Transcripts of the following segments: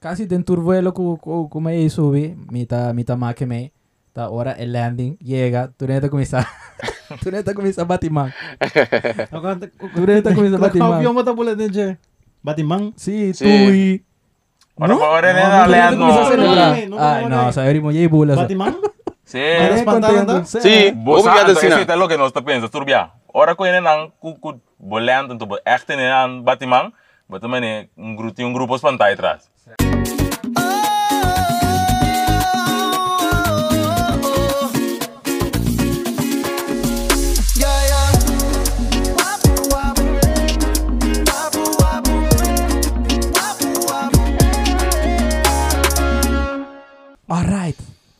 Kasi dentro del vuelo ku ku ku may subi, mita mita make me. Ta ora el landing llega, tu neta comienza. tu neta comienza batimang. Tu neta comienza batimang. Avião mata bola dentro. Batimang. Sí, Sí. tui. Ora No? ora No, na no, Tu neta leandro. comienza a no, celebrar. no, no, no, Ay, no, no, no. sa eri mo ye bulas. Batimang? Sí. Eres espantado? Sí. Bosa, Obrigado, então, Sina. esse é lo que nós tá pensando, turbia. Ora com ele não cu cu bolando, tu echt in een batimang, but também um grupo um grupo espantai atrás.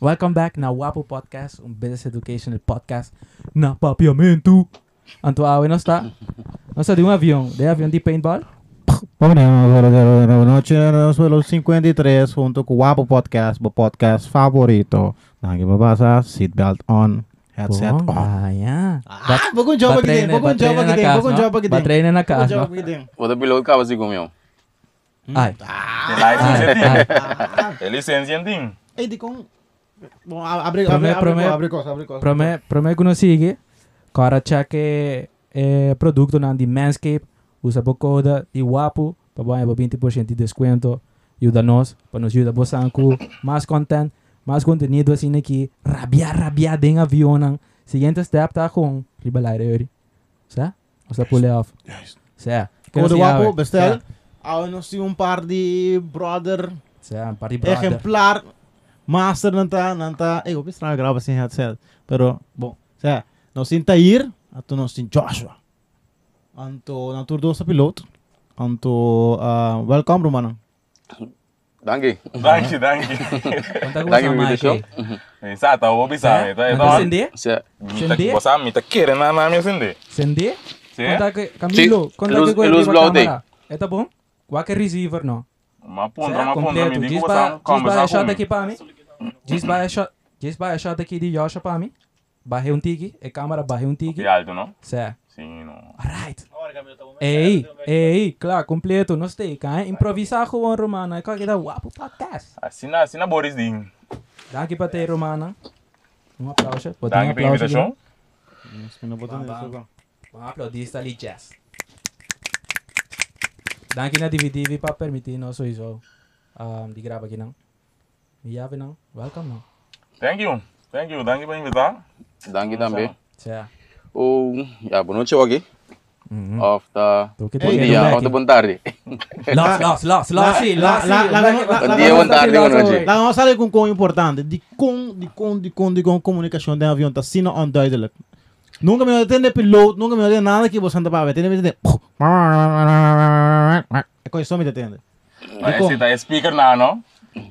Welcome back na Wapo Podcast, um business educational podcast na papiamento. Anto awe no está. No está de um avião. De avião de paintball? Vamos lá, noche no suelo 53 junto com o Wapo Podcast, o podcast favorito. Nangi babasa, seatbelt on, headset Bom, on. ah, yeah. Ah, vou com job aqui dentro, vou com job aqui dentro, vou com job aqui dentro. Batreina na Vou com casa, job no? aqui dentro. Outra piloto acaba assim com eu. Ai. Tem licença Ai, ai. tem. Tem licença tem. Ei, di com... Bom, abre, Prome- abre, abre, prome- abre coisa, abre coisa. Prome, prome que. Cara cheque eh, produto na de Manscape. Usa por coda de Wapo. Para ganhar 20% de desconto. Ajuda nós. Para nos ajudar a com mais content. Mais contenido assim aqui. Rabia, rabia em avião. Seguinte step tá com Ribalaire. Certo? Você pull off. Certo? Com o Wapo, bestel. Ah, nós um par de brother Certo, party brother. exemplar master nanta nanta eh eu estranho grava sem headset pero bom sé nós temos Tair ato nós temos Joshua anto na tour dosa piloto anto uh, welcome romano Danke. Danke, danke. Danke, você, Mr. Show. Eu vou pisar. Certo? Então, Conta então, sende? Sende? você mita querer na na minha sende. Sende? Conta que, Camilo, conta que com luz blow day. É tá bom? Qualquer receiver, não. Uma ponta, uma ponta, me Completo. diga Diz você para diz conversar para shot comigo. aqui para mim. Diz para para shot aqui de Joshua para mim. Barrei um é câmera, barrei um. Que alto, não? Certo. Sim, não. Alright. Ei, ei, claro, completo, não sei, kan? Improvisar gewoon, Romana. Ik kan je dat wapo podcast. Assim na, assim na Boris Ding. Dank je, Patê, Romana. Um aplauso. Botar um Danke pela aplauso aqui. invitação. Um aplaudista ali, Jazz. Dank je na DVD para permitir nós sowieso um, de gravar aqui não. Não. Welcome não. Thank you. Thank you. Danke pela invitar. Danke também. Certo. O, ja, boa noite the Tô que bom tô dia, of the bom tarde. Lost, lost, lost, La- lost, sim, la- lost, la- sim. la- nós sabe com com importante de com de com de com de com comunicação de avião tá sino onduidelijk. Nunca me atende piloto, nunca me atende nada que você anda para atende me atende. É coisa só me atende. Mas esse tá speaker na, não?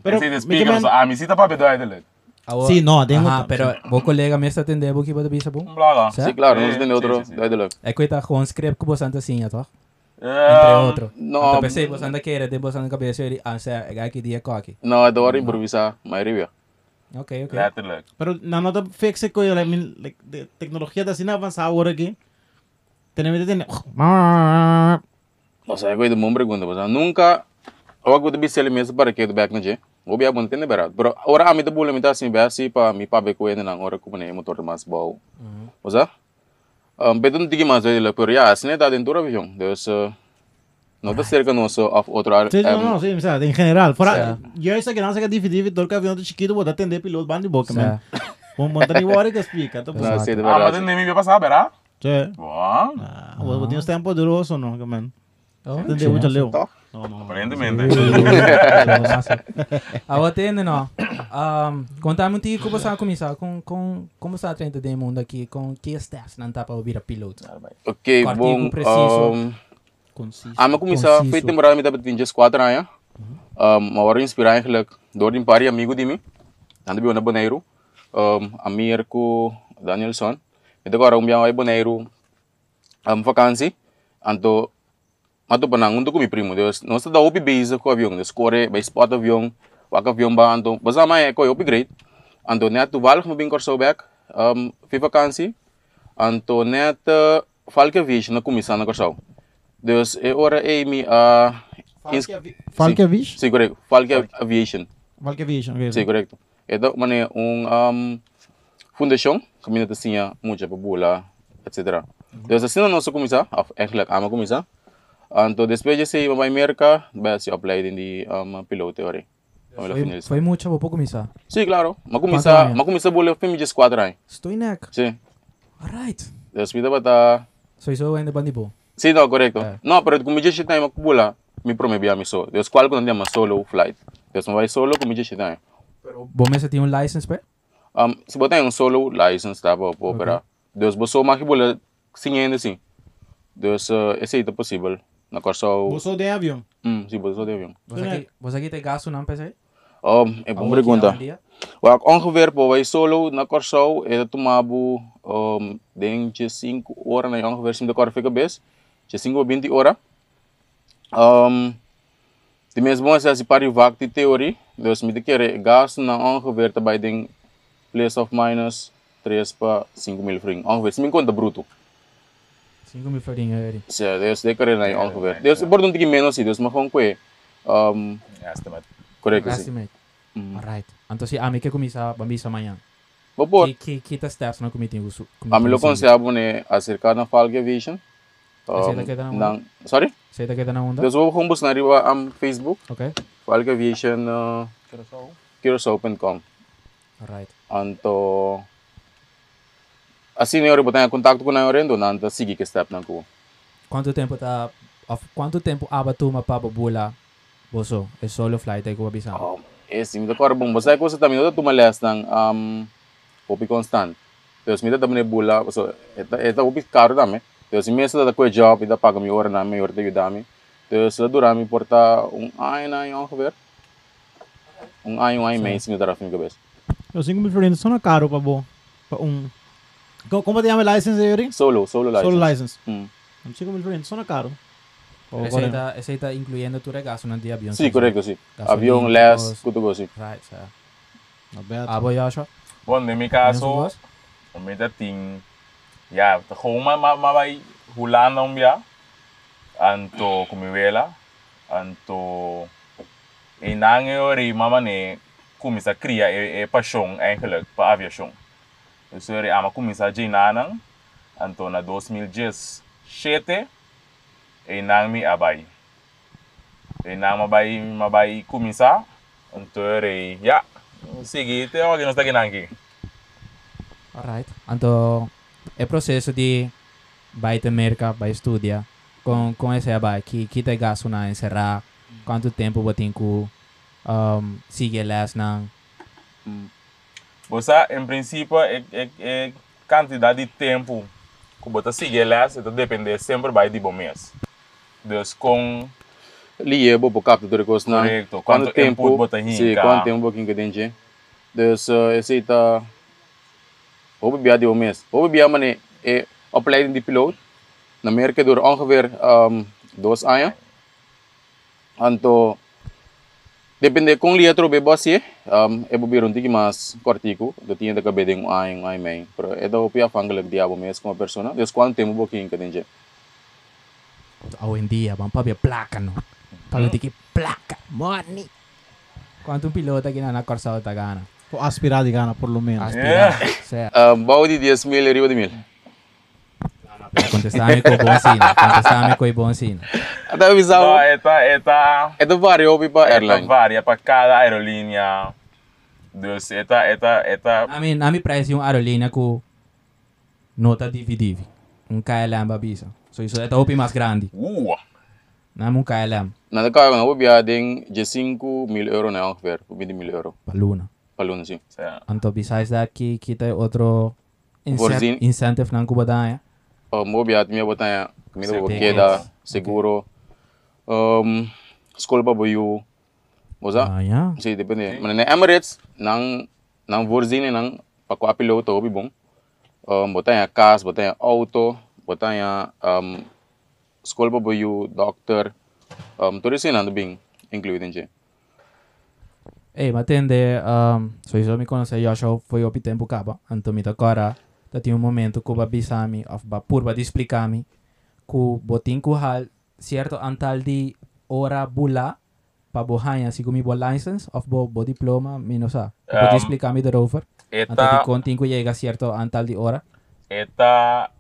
Pero, é me speaker, que só a misita para pedir ele. Awo- Sim, não, tem Aha, outra. pero vou colega me está atendendo, vou que vou bom. Um blaga. Sim, claro, sim, outro sim, sim. duidelijk. É que tá com script que você anda assim, tá? Entre Um, outro. não. Então pensei, você anda querer, de você anda cabeça, ele ansa, é aqui dia coque. Não, é da hora improvisar, maioria. Ok, ok. Letterlijk. Pero na nota fixe ko like, min- like, de, tecnologia da sina avançada agora aqui. Tem me atende. Nossa, é coisa de bom pergunta, mas nunca... Eu acho que eu deve mesmo para que do back no. Eu vou abrir entender barato. Pero ora a mim tá boa, me tá assim, bem assim, para me para ver com ele na hora como é motor. Mas ah, um, betul tinggi mas ele, pero ya, assim tá dentro avião. Dus, uh, não tá cerca nosso of outro ar. Sí, no, no, sí, o sea, en general. Fuera, yo esa que no sé que difícil, todo el avión de chiquito, vos atender piloto van de boca, man. Vos montar ni hora que explica. Não, de Ah, mas nem me vai passar, verá? Sí. Bom, Ah, vos vos tienes tempo duroso, no, que man. Mucho leo. Tá. No. Agora atende, não. Um, Conta-me um tico como você começar com, com como está a trenta de mundo aqui, com que steps não tá para ouvir a piloto. Ok, bom. preciso. Um, Conciso. Ah, maar começar, foi temporada me tava 24 anos. Um, waarin inspirar eigenlijk door die paar amigo di mi. Dan de na Bonaire. Um, Amir ko Danielson. Ito ko araw biya ay Bonaire. Um, vakansie. Anto Mato panang untuk ko mi primo Deus. Nós tá opi base ko avião, Deus corre by spot avião. Waka avião ba anto. Basta mai ko opi great. Anto net toevallig me bin corso back. Um, fi vakansie. Anto net uh, falke vision na kumisa na corso. Dus e ora e mi a ins- Falkevish? Sí, correcto. Falke Aviation. Falkevish, ok. Sí, correcto. Ito man é um um fundação que minha tinha muita babula, etc. Dus assim não nosso começar, eigenlijk ama começar. Então depois de ser vai merca, vai se apply in die um piloto ori. Vamos lá Foi, finalizar. foi muito para começar. Sí, claro. Ma Quanto começar, anos? ma começar bola fim de 4 anos. Estou neck. Sí. Alright. Dus vida bata So isso ainda bandibo. Sí, no, correcto. Eh. No, pero como yo time makubula, mi prome biya mi so. Dios cual ko nandiyan solo flight. Dios mo vai solo como yo time. Pero bom esse tinha um license pe? Um, se botar um solo license tá para operar. Deus botou makibula sinhendo sim. Deus uh, esse é possível. Na corso. Você de avião? Hum, sim, botou de avião. Você aqui, você tem gasto não? Um, é bom pergunta. Wa ongeveer po wij solo na corso é tomabo um denk je 5 horas na ongeveer sim de cor fica bes. Je 5 ou 20 horas. Um de mesmo as as pari vakti teorie, dus met de kere gas na ongeveer te bij ding place of minus 3 pa 5 mil fring. Ongeveer sim conta bruto. 5 mil farinha aí. So, dus de kere na ongeveer. Dus por um tige menos sim, dus maar gewoon kwe. Um Estimate. correto sim. Estimate. Alright. Então se a mim que começar bambisa amanhã. Bobo, Que que que tá steps na committee uso. a mim lo consideravo ne acerca na Falke Vision. Esse Um, daqui tá na onda? nang, sorry? Você tá queda na onda? Dus we gaan bus naar riba am Facebook, Ok. Falke Aviation uh, Curacao.com. Alright. Anto assim eu botar contato com a Orendo, nanta sige que step na ko. Quanto tempo tá of, quanto tempo aba tu mapaba bula? Boso, é solo flight aí que eu avisar. Um, esse me da cor bom, basta ko sa tamin do tumalas ng um Popi constant. Dus me da tamne bula, so eta eta upi caro dame. Dus me sa da ko job, ida paga mi hora na mi hora de dame. Dus la dura mi porta um ay na yung ongeveer. Um ay yung ay mês me da rafim gabes. Eu 5 mil florins são caro para bom. Para um. Co- Como te chama license aí? Solo, solo license. Solo license. Mm. 5 mil florins são caro. Oh, Esse aí tá, esse aí tá incluindo tu regaço no dia avião. Sí, correcto, sí. Gasolina, Avión, less, cosas. kutugo, sí. Right, so. Not bad. Abo Joshua. Bom, in Menos mijn caso, boss? om met dat ding, ja, te gewoon maar, maar, maar bij hulana om ja, anto kumiwela, anto, in nange ori mama ne, kumisa kria e, e passion eigenlijk, pa aviation. Dus ori ama kumisa jinanang, anto na 2017, e nang mi abay. E nang mabay, mabay kumisa, anto ori, ja, sige, te wag nos taginangki. Alright. Então, é processo de vai te merca, vai estudar com com esse abai que que te gasto na encerrar, quanto tempo que um, seguir les na Bosa, em princípio, é, é, é quantidade de tempo que você sigue lá, isso depende sempre vai de bom mês. Dus com Liye, bo po kapto dure kos na. Correcto. Quanto Quanto tempo, bota hinka. Sí, quanto tempo que denje. Dus uh, esse ita Obe biya di o mês. Obe biya man é é opleiding de piloot. Na merke door ongeveer um, dos anos. Anto depende kung liya tro be boss ye. Um, e bobiron tiki mas cortico. Do tinha da kabeding um ano, um ano e meio. Pero é da opia fangalag di abo mês como persona. Dus quanto tempo bo que denje. hoje em dia, vamos para ver placa no. Para ver que placa, money. Quanto um piloto aqui na Corsao tá gana? Aspirar de gana, por lo menos. Aspirado. Certo. Um, bau di 10 mil, arriba de mil. Contestame com bom sino. Contestame com bom sino. Até avisar. no, esta, esta, É do vario pa esta airline. varia para cada aerolínea. Dus esta, esta, esta, A mim, a mim parece uma aerolínea com nota dividida. Um KLM babisa. So isso é o mais grande. uh, Não é um KLM. Na de kaya na ubia ding je 5 mil euro na ongeveer, 20 mil euro. Paluna. Palun sim. o sea, Então, besides that, que kita outro incentive ng kubadaya. Um, ubia at miya botanya, kamita bo Tickets. queda, seguro. Um, school pa boyu. Moza? Ah, yeah. Si depende. Mana na Emirates nang nang Vorzine nang pakwa piloto obi bong. Um, botanya cas, botanya auto, botanya um school pa boyu, doctor. Um, tulisin na bing included je. Ei, matende, um, so isso me conhece Joshua foi o tempo caba. Então, me agora, tá tinha um momento que o babisami, of ba purba de explicar-me, que botin que hal certo antal de ora bula para bohanha si kumi bo license of bo, bo diploma menos a. Um, Pode explicar me erover? Antes Eta, de contigo llega cierto antal de hora. eta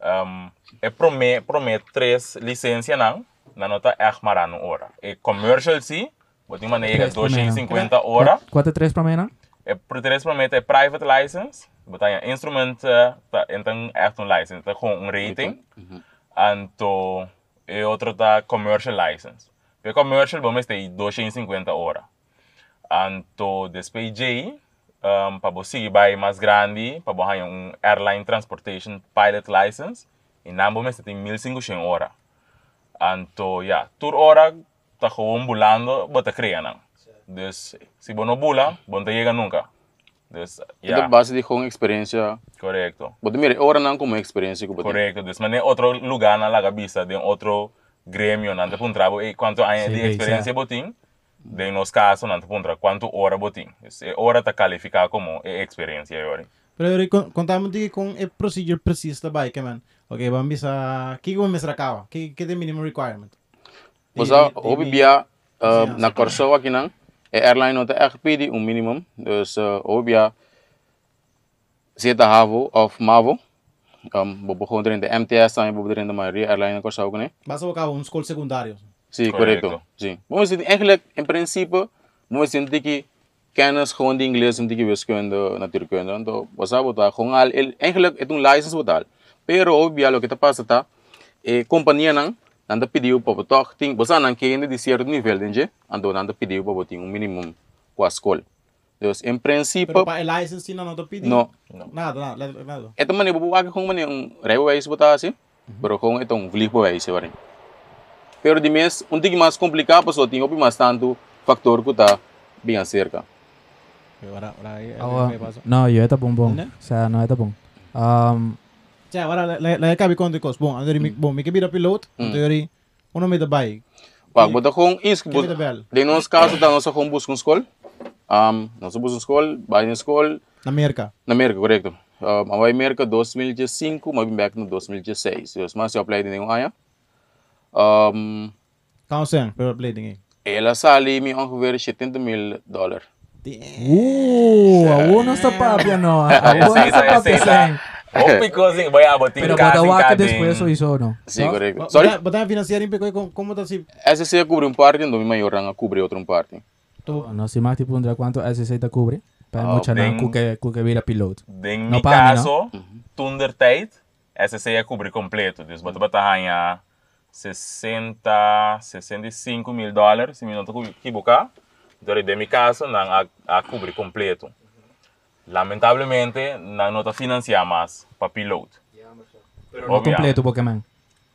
um, e prome, promet três licença não, na nota maar aan hora. E commercial sim, botin man nega Três primeiro. 250 hora. Quanto três para mim? E por três promet é private license, botin een instrument, uh, ta, então echt een license, tá com um rating. Anto, e outro tá commercial license. Pe commercial, vamos ter 250 hora. Anto, depois J, um, para você vai mais grande, para você um airline transportation pilot license, e não vamos ter 1500 hora. Anto, ja, tur hora, tá gewoon bulando, bota cria não. Dus, se você não bula, você não chega nunca. Dus, Ito ja, base de kung experiência. correcto. Bote mire, ora nang como bote. Correcto. Dus man otro lugar na la cabeza de otro gremio nante puntrabo e quanto anos Sí, de experiencia botín. De nos casos nante puntra quanto hora botín. Dus, e hora ta califica como e experiencia yori. Pero con- contame di con e procedure preciso da bike, man. Ok, vamos bisa, que vamos mesra kawa? Que que the minimum requirement? Bosa, Di- di- obi di- bia na corso aqui nang. E airline nota echt pedi um minimum. Dus uh, obi bia zeta havo of mavo. Um, bobo gewoon erin de MTS dan bobo erin de Maria airline na corso ook ne. Basta o kawa, um school secundário. Sim, Correcto. correto. Sim. Vamos dizer, eigenlijk in principe, vamos dizer que kennis gewoon de Engels en die wiskunde, natuurkunde. Então, was dat wat gewoon al, el- eigenlijk het een license wat al. Pero obvio lo que te pasa tá, e companhia nang, nanda pediu para toch, ting, was nang kende de certo nível, denge, ando nanda pediu para botar um minimum com a escola. Dus in principe, Pero pa e license na não te pedi? no, Nada, nada, nada. ito man ibu wag kung man yung rijbewijs bota assim, pero kung itong vliegbewijs warin. Pero di mes, um tig mais complicado pa so ting opi mas tanto factor ko ta bem cerca. Ahora, ahora, ahí, ahí pasa. no, yo está bom bom. Né? O no está bom. Um, Cioè, guarda, la, la cabi conto cos. Bom, andare mi, bom, mi che bira pilot, Mm. andare uno mi da bai. Pag bota kung is Que me da bel. de nos ta nossa kung busca um. Um, nossa busca um escola, vai na escola Na América, correto. Um, a América 2005, mas bem back no 2016. Dus mas eu apply din yung aya. Um, Kan sen, pero blading eh. ela sali mi ongeveer 70 mil dollar. uh, aún no está papia, no. Aún no está papia, O picozinho, vai a botín Pero cada después eso hizo, no? Sim, No? correto. Sorry? Sorry? Bota financiar como como tá se Essa se cubre um parte, então mi maior ranga cubre outro parte. tu No, si más tipo cuánto SC te cubre. Para mucha nan que que vira piloto. No mi caso, tunder tijd, essa seria cobrir completo. Dus bota bata ganha 60, 65 mil dólares, se me não estou equivocar. Então, de mi caso, não a, a cobrir completo. Lamentavelmente, não nota financiar mais para piloto. No Obvio. completo Pokémon.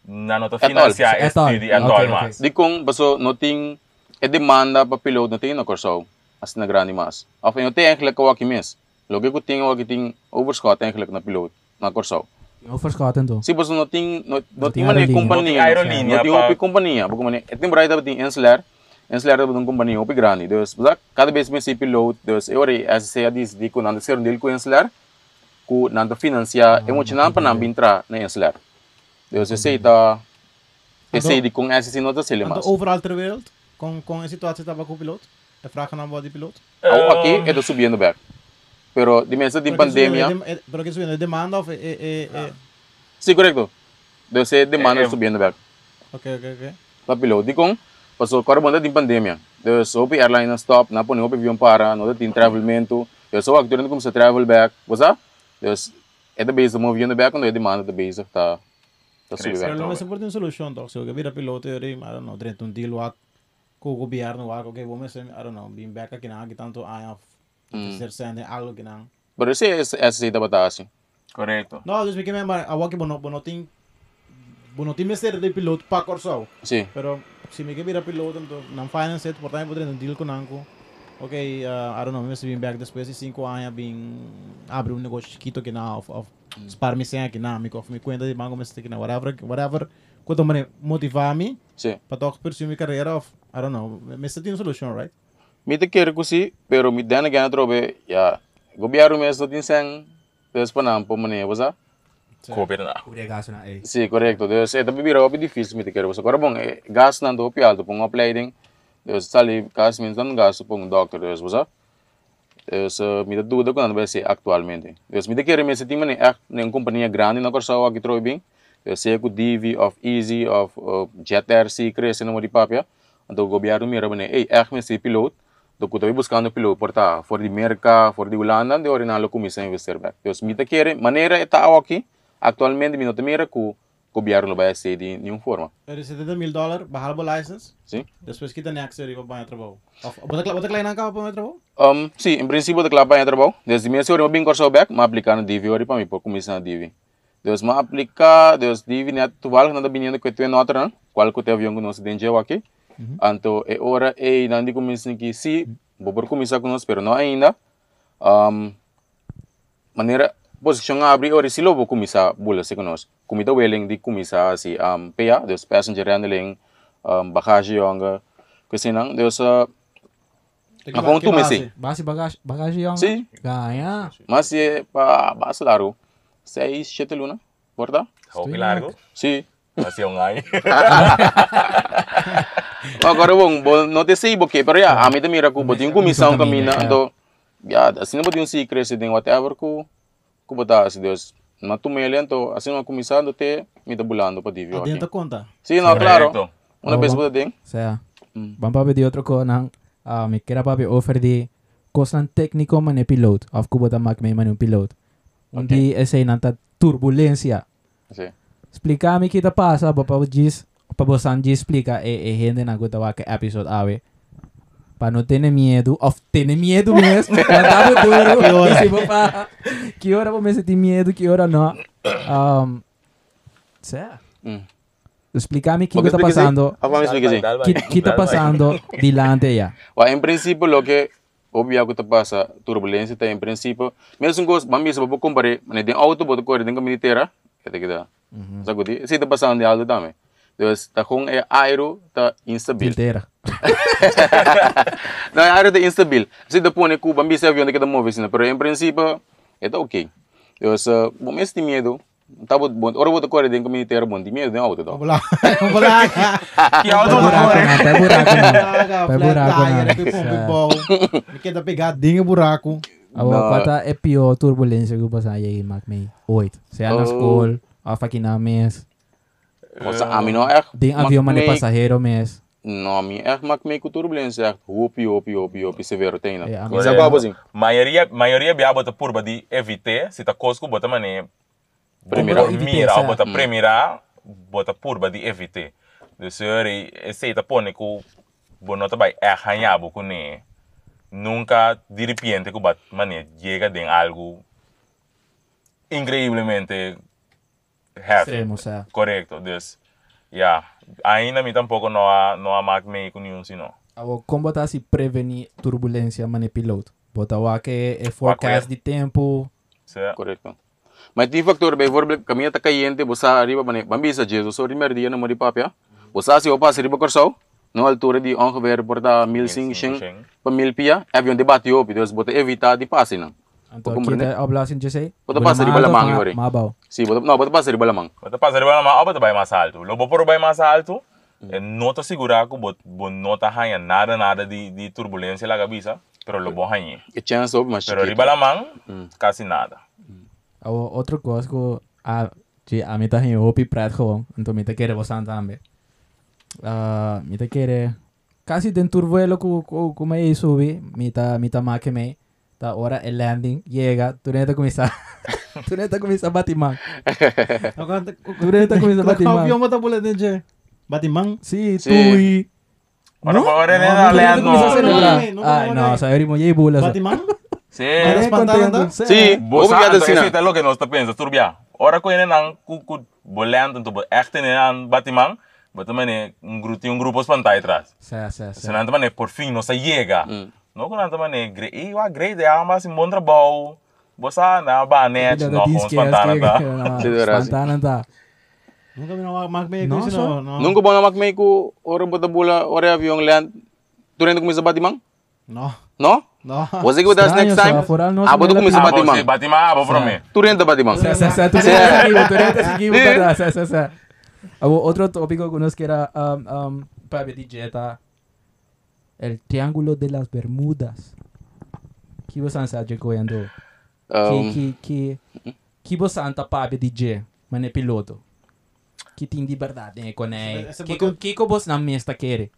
Não nota At all. financiar At all. este at Okay, all okay. mais. Di kung baso noting e demanda pa piloto na tingin na korsaw as na grande mas. Of yung te eigenlijk kawaki mis. Logi ko ting wagi ting overscott eigenlijk na piloto na korsaw. Não verschaten então. Si baso noting not noting Noting man aerolínea. companhia. Noting aerolínea Noting pa- opi companhia. Buko man etim bright up ting Ensler. Da budong companhia opi grande. Dus basak cada vez me si piloto. Dus e ori as se adis di ko nanda ser dil ko Ensler. Ku nanda financia emocional pa nang bintra na Ensler. Dus esse ita esse di kung esse nota sila Ando mas. overal ter com com a situação tava com o piloto. É fraca na body piloto. Aqui, ito subindo back. Pero di mesa din pandemia, Pero que subindo demanda of eh eh eh sí, correcto. Deu ser demanda Eh, eh. subindo back. Okay, okay, okay. Pa piloto, di kong, pasó carbon din pandemia. Deu so pi airline na stop, na po ni opi avião para, no tin travelmento. Deu so actor como sa travel back, wasa? Deu ito base mo avião back, no demanda da base ta ta subi Pero back. lo mais importante é solução, doc. Se eu vira piloto, eu I don't know, dentro um deal wak com o governo wak, okay, vamos I don't know, being back aqui na aqui tanto ay ser sende algo que não. Pero esse esse esse ta batasi. Correto. No, dus me que me awak que bono bono ting bono ting mestre de piloto pa corso. Sí. Pero si me que vira piloto, então não finance it, portanto poder um deal com nanco. Ok, uh, I don't know, mas being back depois de 5 anos, bem abre um negócio chiquito que não, of, of spar me sem aqui não, me cof me conta de banco, mas que não, whatever, whatever, quanto me motivar me, Sí. para toch pursue minha carreira of, I don't know, mas tem uma solução, right? Mi te quero kusi, pero mi dana gana trobe, ya, gobyerno mes no tin sang, des panam po mane, wasa? Copia na. Ure gasto na eh. Sim, correcto. Deus, é também vira difícil me te quero. Agora bom, é gas não do piado para um opleiding. Deus, sali gas gasto para um doctor, Deus, você. Deus, me dá dúvida quando vai ser atualmente. Deus, me te quero me sentir mane é nem companhia grande na corsa aqui troi bem. Deus, sei que o DV of Easy of uh, Jet Air se cresce no papia. Então o governo mira mane, ei, é me ser piloto. Então eu estou buscando piloto porta for de merca, for de Holanda, de original comissão investir back. Deus, me te quero maneira está aqui. Actualmente me não te mira que o governo vai ser de nenhuma forma. Er is 70 mil dólares, bajar o license. Sim. Depois kita next year iba banyak trabaho. Of, bota bota klein ka pa may trabaho? Um, em princípio, de claro, para trabalho. Desde minha senhora, eu vim cortar o back, mas aplicar no DV, ori para mim, por comissão DV. Deus, mas aplicar, Deus, DV, né, tu vale, nada binhando que tu é nota, né? Qual que o teu avião que nós tem aqui. Então, é hora, é, não digo comissão que sim, vou por comissão com nós, pero não ainda. Um, maneira, posição abre, ori, se lobo comissão, bula, se conosco. Comida welling di comissão, assim, um, peia, Deus, passenger handling, um, bagagem, yung, kasi nang, Deus, uh, Ako tu mesi. Base bagagem, bagagem yang. Sim. Ganha. Mas é para base largo. Seis, sete luna. Porta? Hopi largo. Sim. Masih yung ngay. Agora bom, bom, não te sei porque, pero ya, a mim também era que botin comissão camina, então, ya, assim não botin se cresce tem whatever ku, ku botar, se Deus, na tu mele, então, assim uma comissão do te, me tá bulando para divio aqui. Adianta conta. Sim, não, claro. Correcto. Uma Oh, vez bom. botar tem. Saya. Mm. Bang papi di otro ko nang ah mi kira papi offer di kosan técnico man e piloto. Of ko bota mak may man un piloto. Undi essay nanta turbulência. Sim. Explica mi kita pasa ba pa gis pa bosan gis explica e e gente na gota wa que episode awe. Pa no tener miedo, of tener miedo mesmo. Cantava duro. Que hora? Esse pa que hora vou me sentir medo, que hora não. Um, Sea. Mm. Explica mi que Porque está explique, sim. pasando. Ah, vamos explicar, sim. Que que está pasando dilante ya. Well, em princípio, lo que obvio que te passa turbulência tá em princípio, mesmo que mami se vou comparar, mas tem auto boto correr tem militeira, que te queda. Sabe Se tá passando de alto também. Então, tá com é aero tá instabil. Inteira. Não, aero tá instabil. Se tá põe que o bambi se avião que tá move, né? Pero em princípio, é tá ok. Então, bom, mas tem medo. Tá bom, bom, ora boto correr tem militeira, bom, tem medo tem auto tá. Wala. Wala ka. Que auto Pé na buraco pé buraco Flat buraco tire, na. pipong pipong. Kita pegadinho o buraco. Não. pata é pior turbulência que eu passei aí, Mac. Oito. Se é na escola, a aqui na mes. Nossa, a mim não é. Tem avião man é passageiro mes. É mas meio que turbulência, é hopi, hopi, hopi, hopi, severo tem, né? É, a Mas agora, assim. Maioria, maioria bia bota purba de evite, se tá cosco bota mané. Primeira. Mira, bota Hum. primeira, bota purba de evite. De senhor, esse tá pone que bo nota vai é arranhado com ne. Nunca de repente que bat mané chega de algo increíblemente heavy. Extremo, sea. Correcto, dus ja, ainda mi tampoco no ha no ha maak mee con nenhum sino. Abo como botar se prevenir turbulência man é piloto. Bota wa que é forecast de tempo. So, Correcto. Mas tem fator, bem, por exemplo, caminho tá caiente, você arriba, mas bambisa, Jesus, o primeiro dia, não morri papia. Você se opa, arriba corsau, na altura de ongeveer, porta 1500 para 1000 pia, avião de bate op, dus bota evitar de passe, não. Então compreender? kita oblasin jese. Bota passa riba lamang, yori. Mabaw. Sim, bota, não, bota passe arriba lamang. Bota passa riba naman, o bota bay mais alto. Lobo por bay mais alto, e nota segura ko bot bon nota hanya nada nada de de turbulência lá cabeça, pero lobo hanya. Que chance op, mas Pero chiquito. riba lamang, casi nada. Abo outro coisa que a de a mim tá em opi prat gewoon. Então me tá querer bosan também. Ah, me tá querer casi dentro do vuelo que como aí subi, me tá me tá make me. Tá hora el landing llega, tu neta começa. tu neta começa a batimang. Tu neta começa a Avião batimang. mo ta pula din siya. Batimang. Si, Sí. tui. Ora No? ora No, na no, land no, Começa a no, celebrar. no, no, no, Ai, no, não, no. sa eri mo yay bulas. Batimang? Sí. Eres Espantando? contento. Sim, Bosa, obrigado, então, Sina. esse é lo que nós tá pensando, turbia. Ora ko ene nang kuku bolento to echt ene nang batimang, bota mane um grupo um grupo espantai atrás. Sa, sa, sa. Senão também por fim não se chega. Hum. Não quando também gre, e wa grade é mas em bom trabalho. Bosa na ba net Pila no da com disque, espantana tá. Sí, de verdad, sí. Espantana tá. Nunca mi namak me No, ko sir. sino. No. Nunca bom na makmay ko, ora bota bula, ora avião land, tu rin kumisa batimang? No. No? No. Was ik with us Estranho, next time? só, vooral nós Abo do nela começo pila. a Abo, batimang. si Batima, abo pro me. Tu renta batimang. Sa, sa, sa, tu Sí. seguimos, tu seguimos, Sí. ¿verdad? Sa, sa, sa. Abo, otro tópico que nos queda, um, um, para ver dieta, el triángulo de las Bermudas. Que você ansa de coendo? Que, Um, que, que, que você anta para ver DJ, mane piloto? Que tem de verdade, né, com ele? Que, botão- que, que você na mesta quer?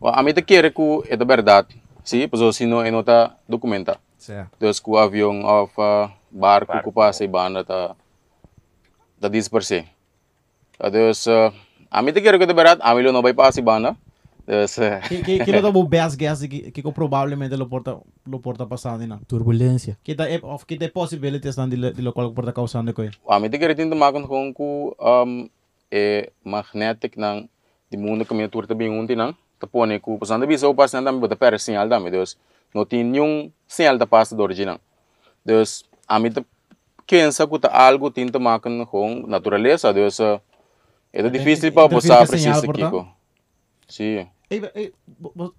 Well, a mim quer que é da verdade. Sim, pois se não é nota documenta. Certo. Com o avião of uh, barco Barco. que passa e banda tá tá disperse. Dus uh, a mim quer que é da verdade, a mim não vai passar e banda. Uh, Que que que lo tamo best guess que que ko probablemente lo porta lo porta passando na. Turbulência. Que da of que da possibilities nan di lo- qual porta causando ko. a mim te quer tinta makan com ku um é magnetic nang di mundo que me turta bem unti nang tapone ku passando bisa o passa nang bota per sinal dame. Dus não tem nenhum sinal da passa do original. Dus a mim te pensa que tá algo tinta makan com natureza. Dus uh, é difícil para señal, portanto? Kiko. Sim.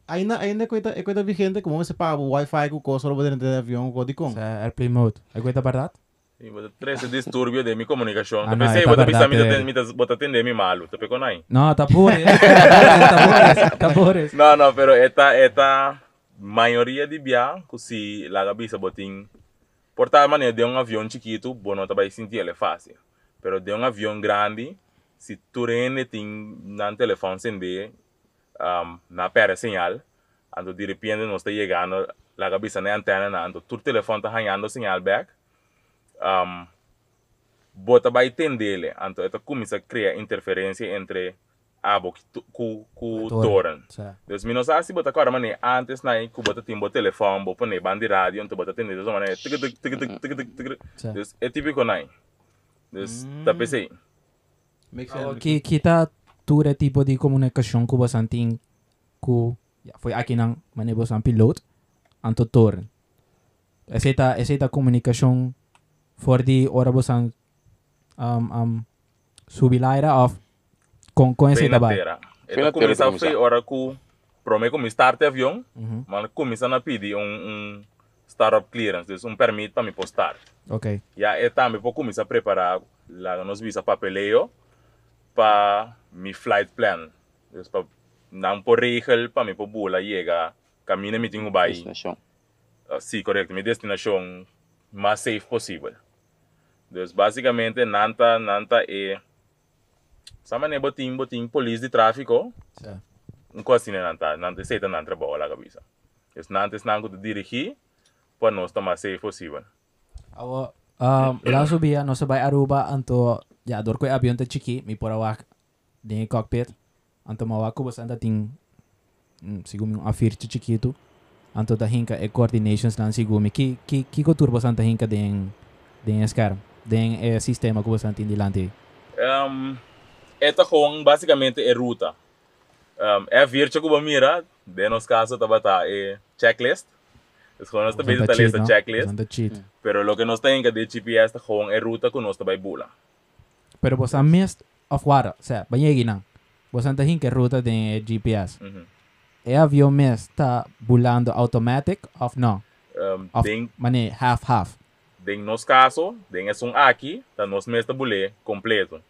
Ainda ainda coita é coita vigente como se paga o wifi com coisa lo dentro do avião com de com. Sa airplane mode. Aguenta verdade? Sí, pero tres disturbio de mi comunicación. Ah, Te no, pensé, esta vos te verdad pensás, que- mi te bota atender mi malo, te pego ahí. No, tapores. tapores. Tapores. No, no, pero esta, esta mayoría de que si la gabisa botín, por tal manera de un avión chiquito, vos no te vas a sentir fácil. Pero de un avión grande, si tú tienes un teléfono sin de, um, na pera señal, ando de repente no está llegando la gabisa na antena, na, ando tu teléfono está hangando señal back, um, bota vai entender, então esta começa a criar interferência entre abo com o torrent. Sa. Dus mi no sa si bota agora mané antes na ku bota timbo telefone bo pone bandi radio então bota atender so mané tig tig tig tig tig tig tig. Dus é típico nai. Dus tá pensei. Oh, sense. que kita ture tipo de comunicação que você tem com ya foi aqui não mane você um piloto anto torre essa esta essa esta comunicação for de hora você um um subir lá era off com com esse Pena trabalho tera. Pena Ela tera começa a começa. fer hora ku prome como start avião, Uhum. mas começa a pedir um um startup clearance, dus um permit para me postar. ok Ya é também para começar a preparar lá nos visa papeleo para mi flight plan. Dus para não por regel para me por bula llega camina me tenho vai. Destinação. Uh, sim, correto. Minha destinação mais safe possível. Então, basicamente, nanta, nanta é... Sama ne botin, botin, polícia de tráfico. Sa. Um coisa assim, nanta, nanta, seita nanta trabalho lá, cabeça. Então, nanta, é nango de dirigir para nós estar mais safe possível. Awo, um, la subia, no sabay Aruba, anto, ya, dor ko avión te chiki, mi por awak, din cockpit, anto mawak ko basta ting, mm, siguro yung afir chiquito, anto da hinka e coordinations lang siguro, ki, ki, ki ko turbo santa hinka din, din escar, din eh, sistema ko basta tin dilante. Um, esta gewoon basicamente é ruta. Um, é virtual que mira, de nos caso, tabata é checklist. Então, gewoon nós também está lista checklist. Pero lo que nos que de GPS ta gewoon é ruta que nós vai bula. Pero basta mist of water, sa, banyegi nang, basta ta hinka ruta din GPS. Uhum. E avión mist ta bulando automatic of no, Um, of, den, mani half-half. den nos caso, den é um aqui, tá nos mesmo bule completo.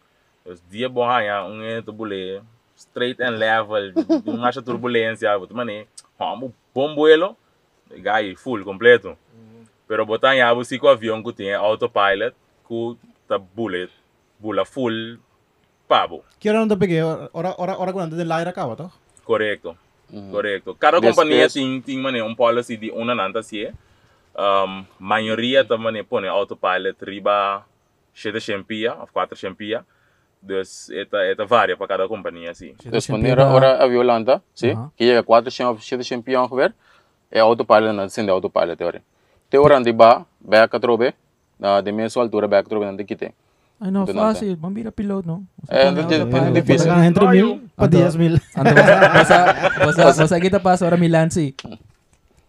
Os dia bom hanya um é bule straight and level, não acha turbulência, but mané, vamos bom vuelo, gai full completo. Pero botar ya você com avião que tem autopilot, que tá bule, bula full pabo. Que hora não te peguei? Hora hora hora quando de lá era acaba, tá? Correcto. Uhum. Correcto. Cada Des- companhia tem, tem mané, um policy de uma nanta se. Um, maioria também põe autopilot riba 7 champia, ou 4 champia. Dus esta esta varia para cada companhia assim. Dus wanneer er ora a violanta, sim, Aha. que chega 4 champ, 7 champion gewer, é autopilot na sende autopilot teoria. Te ora andi ba, back a trobe, de mesma altura back trobe nande kite. Ay, no, Doon nandun. fácil. Mambira piloto, no? Eh, Ano, hindi- autopilot. hindi difícil. Pagan entre Tayo. mil pa Ando. 10 mil. Ando, basta, basta, basta, basta kita pa sa ora Milan si.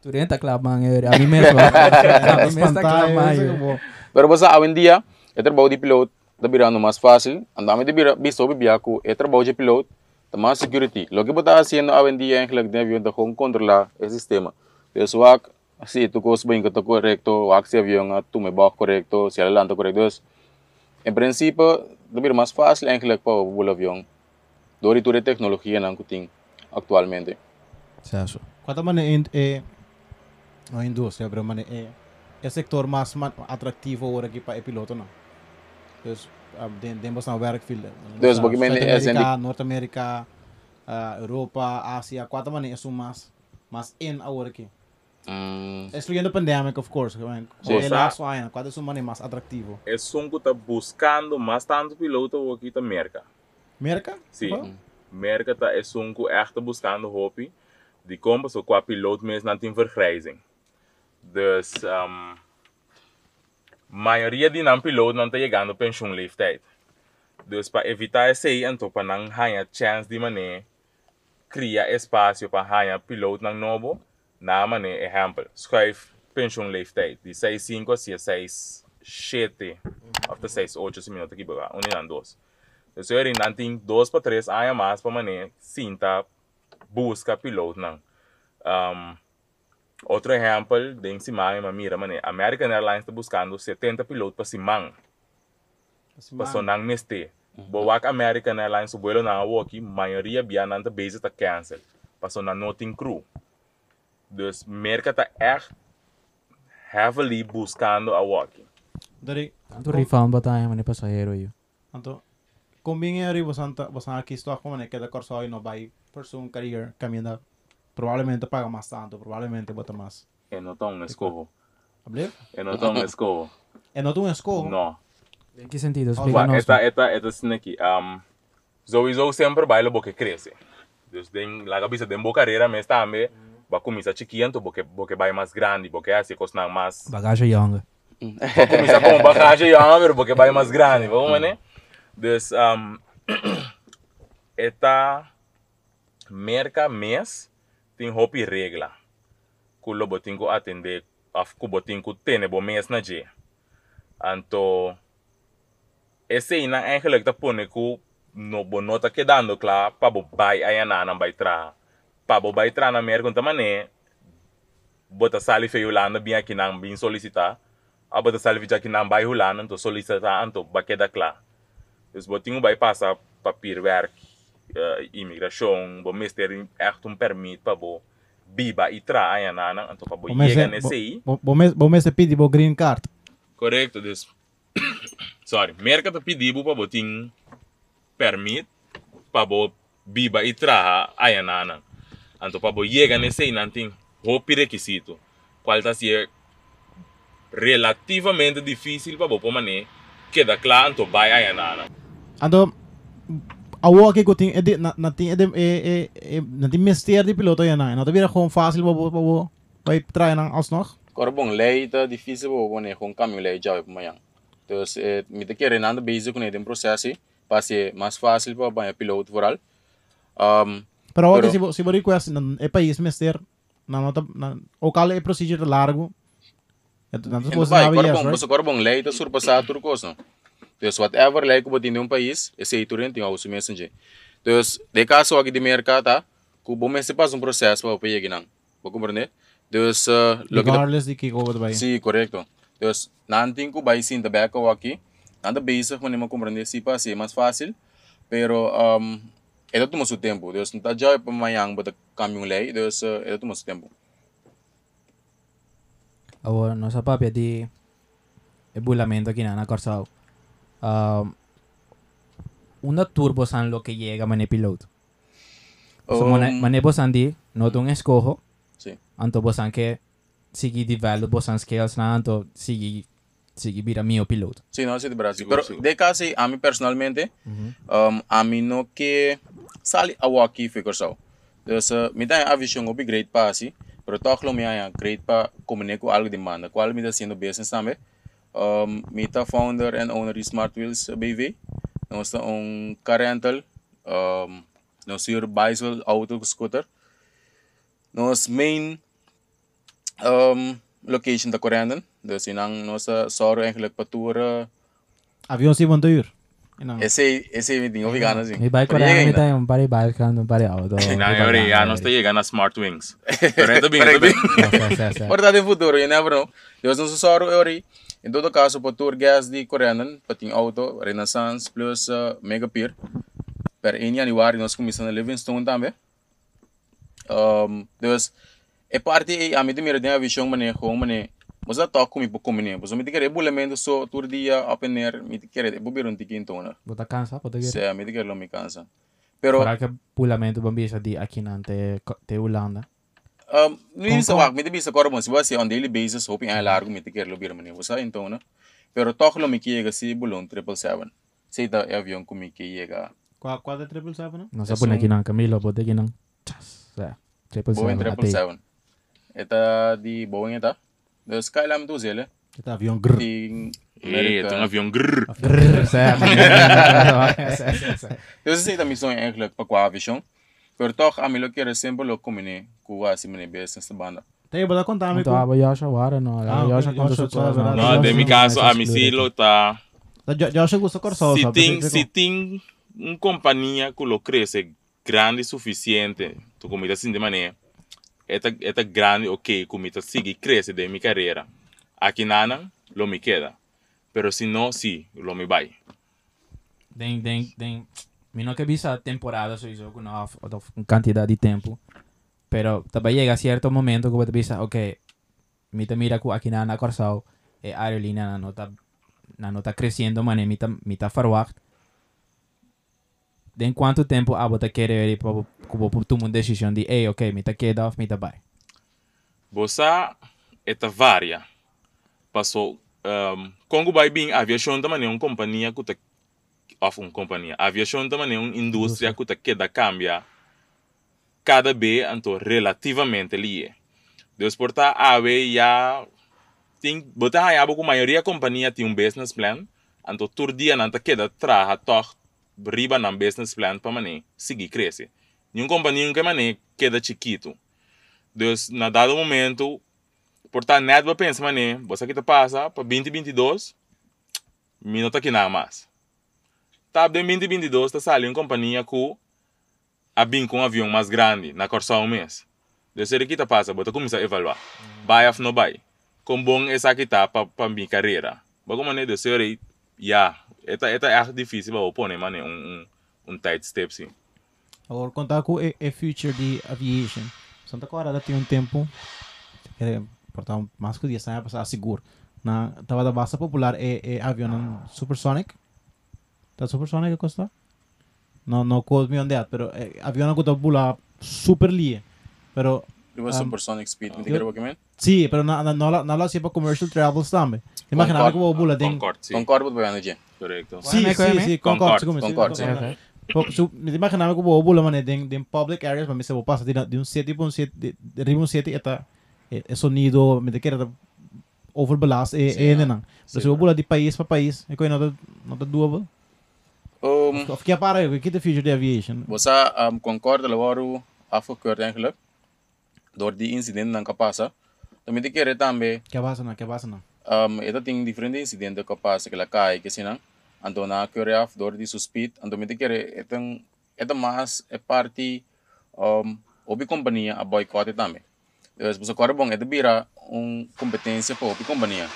Tu rin taklap mga ngayon. Ami mesmo. Ami mesmo taklap mga ngayon. Pero basta hoje em dia, é trabalho de piloto, tá virando mais fácil. Andame de vira, visto bibiaco, é trabalho de piloto, tá mais security. Lo que bota haciendo hoje em dia é que de avião tá com controlar o sistema. Dus wak, si tu kos bem que tá correto, wak se avião, ah, tu me bak correto, se ela lanta correto. Dus, em princípio, é mais fácil eigenlijk para o avião. Dori tu de tecnologia não que tem atualmente. Certo. Quanto man é é a indústria, bro, man é é sector mais man, atrativo agora aqui para piloto não. Dus uh, den den bos nou werkvelden. Dus bagaimana é Amerika, Noord-Amerika, uh, Europa, Ásia, quanto man é um mais mais in agora aqui. Hum, Excluyendo pandemic, of course. Sí. É é um man mais atrativo. É som que está buscando mais tanto piloto aqui da América. Sim. Opa. América tá é som que echt buscando hobby de como so qua piloto mesmo não tem vergrijzing. Dus um, maioria de não piloto não está chegando pensioenleeftijd. Dus para evitar isso aí, então para não ganhar chance de maneira criar espaço para ganhar piloto não novo, na maneira exemplo, schuif pensioenleeftijd de 65 a 6 7 of de 6 8 minutos aqui baga, um e não dois. Dus eu não tem dois para três anos mais para maneira sinta busca piloto não. Um, outro exemplo, de Simang, mas mira, mané, American Airlines está buscando 70 pilotos para Simang, para sonang neste. Boak American Airlines, o vuelo na aqui, maioria bianan ta base ta cancel, para sonang nothing crew. Dus Amerika está echt heavily buscando a walkie. Dari, Tanto refund ba tayo man pasahero yun? Anto, kung bingeri bastante bastante aqui estou como né que da corso no vai pursue um career caminhando provavelmente paga mais tanto provavelmente bota mais E não tão escovo. Abre? E não tão escovo. É não tu um Não. Em que sentido? Explica nos. esta, esta, esta cena aqui, um, sowieso sempre baila porque cresce. Dus den, la cabeça den boa carreira, mas também vai começar chiquinho, porque, porque vai mais grande, porque assim custa mais. Bagage young. Vai começar com bagagem younger, porque vai mais grande, vamos né? Dus, um, esta merca mês tem e regla. Kulo botinho atender, af ku botinho tene bo mês na je. Anto, esse aí na eigenlijk tá pone ku no bo nota quedando claro para bo bai aí na na bai tra. Para bo bai tra na merca então mané. Bota sali feio lá na bem aqui na bem solicitar. A bota sali fica aqui na bai hulana, então solicitar anto ba queda claro. Dus botinho vai passar papierwerk, uh, imigração, bo mister echt um permit para bo biba e tra aí na na, então para bo chega nesse aí. bom mês bom mês pedi bo green card Correcto, dus sorry, merka ta pedibu pa boting permit pa bo biba e traha ayanana. Anto pa bo llega nesse nanting hopi requisito. Qual ta si relativamente difícil pa bo po mané queda claro anto vai ayanana. Ando awo aqui que tem é de na na tem é de é é na tem mister de piloto não não tá vira gewoon fácil bo bo vai trair não alsnog Agora, bom, lei tá difícil para né, com caminho lei já para amanhã. Então, eh, me te querendo andar basic com ele processo, para ser mais fácil para banhar piloto foral. Um, Pero Pero- si si bo request na é país mister na nota na o cala é procedure largo. É não Então, supposed vai, na bom, right? você agora bom, lei tá surpassar tudo coisa. Então, whatever lei que você tem um país, esse aí tudo tem o seu messenger. Então, de caso aqui de mercado, tá? Que bom, mas se passa um processo para pegar aqui não. Vou compreender? Então, que Regardless de que go vai. Sí, correcto. Entonces, nanting ko bay sin tobacco aquí. Nanda basic mo naman comprender si pa si mas fácil. Pero um ito tumo su tempo. Entonces, nta jay pa mayang bata kamyong lay. Entonces, uh, ito tumo su tempo. Awo, nossa papia di ebulamento aqui na na Corsao. Um, una turbo san lo que llega mane piloto. So, mane, Um, mane bosan di, no tong escojo, Sí. anto bosan que sigi develop bosan skills na anto sigi sigi bira mio piloto. Sí, no, sí, de Brasil. Seguro, Pero seguro. de casi, a mí personalmente, um, a mí no que sali awa aqui foi corso. Entonces, uh, me dá a visão obi great pa assim. Pero toch lo me haya great pa comunicar com algo demanda. Qual me está sendo business também. Um, me tá founder and owner de Smart Wheels BV. Nós tá um car rental. Um, nós hier bicycle, auto, scooter. Nós main um, location da Corendon. Dus inang nós uh, sorry eigenlijk patoer Avião se vão ir. Não. Esse, esse me tinha obrigado assim. Mi Corea, llega mi um pare bike, um pare auto. Na ori, ya no está llegando a Smart Wings. Pero está bien, está bien. Verdade, em futuro, you never know. Deus não só ori. Em todo caso, para tour gas de coreano, para ter auto, Renaissance plus uh, Mega Pier. Per 1 januário, nós começamos a Livingstone também. Um, dus, é parte, e a mim de mira tem a visão, mané, com mané, mas a toque comigo, como mané, mas eu me querer bulamento só, tour dia, open air, me querer, eu bubir um tiquinho, então, Bota cansa, bota Se, que. a mim querer lo me cansa. Pero, Para que pulamento bambisa di aqui nante te Holanda. Um, não Com- isso com- wag, me bisa agora bom, se você on daily basis, hoping ay largo me quer lobir mani, você então, né? Pero toch lo me kiega si bulon 777. Sei da avião com me kiega. Qual, qual triple seven? não? Não sa puna sum- aqui nang Camilo, bota aqui nang. Chas. Sa. Triple Boeing seven. ate. 777. Eta di Boeing eta. Dus kailan do zele. Este avião grrr. Di Eh, tem um avião grrr. Grrr, sa. Sa, sa, sa. Dus sei da missão eigenlijk pa qua avião. Pero toch a me lo quer sempre lo comine ku asi mene business banda. Tem, bota contar, amigo. Então, a Yasha Wara, não. Ah, A ok, Yasha quando Yasha, se só, verdade. No, de mi caso, a mi silo tá. Já, já chegou essa corção, Se sabe? tem, Você- se tem uma companhia que lo cresce grande o suficiente, tu comida assim de maneira, esta, esta grande, ok, comida sigue cresce de minha carreira. Aqui nada, lo me queda. Pero se não, sim, lo me vai. Den, den, den. Mi no que visa temporada so hizo con una cantidad de tiempo. Pero também llega cierto momento que você pensa, ok, mi te mira aqui na na Corsao, e aerolínea na nota na nota crescendo, mane mi ta mi De quanto tempo a você quer ver para como por tomar uma decisão de, hey, ok, mi ta queda of mi ta vai. Você, esta varia. Passou, um, Congo vai bem, aviação também é uma companhia que tá, of uma companhia, aviação também é uma indústria que tá queda cambia cada vez, então, relativamente ali. Deus porta ave já tem, botar a maioria da companhia tem um business plan, então, todo dia não tá queda traha toch riba na business plan para mané seguir crescer. Nenhuma companhia que mané queda chiquito. Dus na dado momento, portanto, net vai pensar, mané, você que te passa para 2022, me não tá aqui nada mais. Tá, de 2022, tá saindo uma companhia que a bem com um avião mais grande na Corsão um mês. Dus ele que te passa, você começa a evaluar. Vai ou não vai? Com bom essa aqui tá para para minha carreira. Como mané, dus ele, já, esta esta é difícil para opor, mané, um um um tight step sim. Agora, contar com o future de aviation. Santa Clara tem um tempo, que portar mais que 10 anos passar seguro. Na tava da base popular é, é avião supersonic. Tá supersonic que custa? Não, não quote me on that, pero é, avião que tá bula super lie. Pero Di ba Um, supersonic speed? Me yun- quer bakit men? sim, pero na na não não lá para commercial travels também. Imagina que vou bula den. Concorde, ba yan dyan? Correcto. Sim, vai, sim, Concorde, concordo, Concorde, So, me imaginava que o bula mané de, public areas, mas se vou passar de, de um sete para um sete, de, de riba um sete, eta é, é sonido, me de que era overbelast, é Sim, é ah. não. Sim, Se eu bula de país para país, é coisa nota nota doable. Um, Of que para eu, que the future de aviation. Você um, concorda lawaru afgekeurd eigenlijk door die incident ng kapasa. Também te querer também Que passa não, que passa não. um, ito ting diferente incidente kapasa kila kai kasi nang ando na kere af door di suspit ando me te querer itong ito mas é parte um, obi companhia a boycott também. Dus você agora bom ito bira um competência para obi companhia.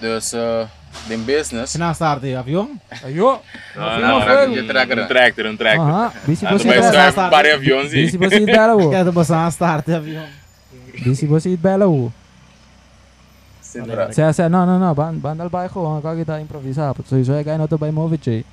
Dus uh, den business Se não start avião, Ayo. Não, não, não, de tracker. um tractor, um tractor. Aha, bisi Ando você vai vai estar estar- para aviões Bisi e você bela wo. que passar start avião. Bisi você bela wo. Sintra. Saya saya no no no ban bandal bay ko ang kita improvisar. So iso ay kaya no to bay movie che.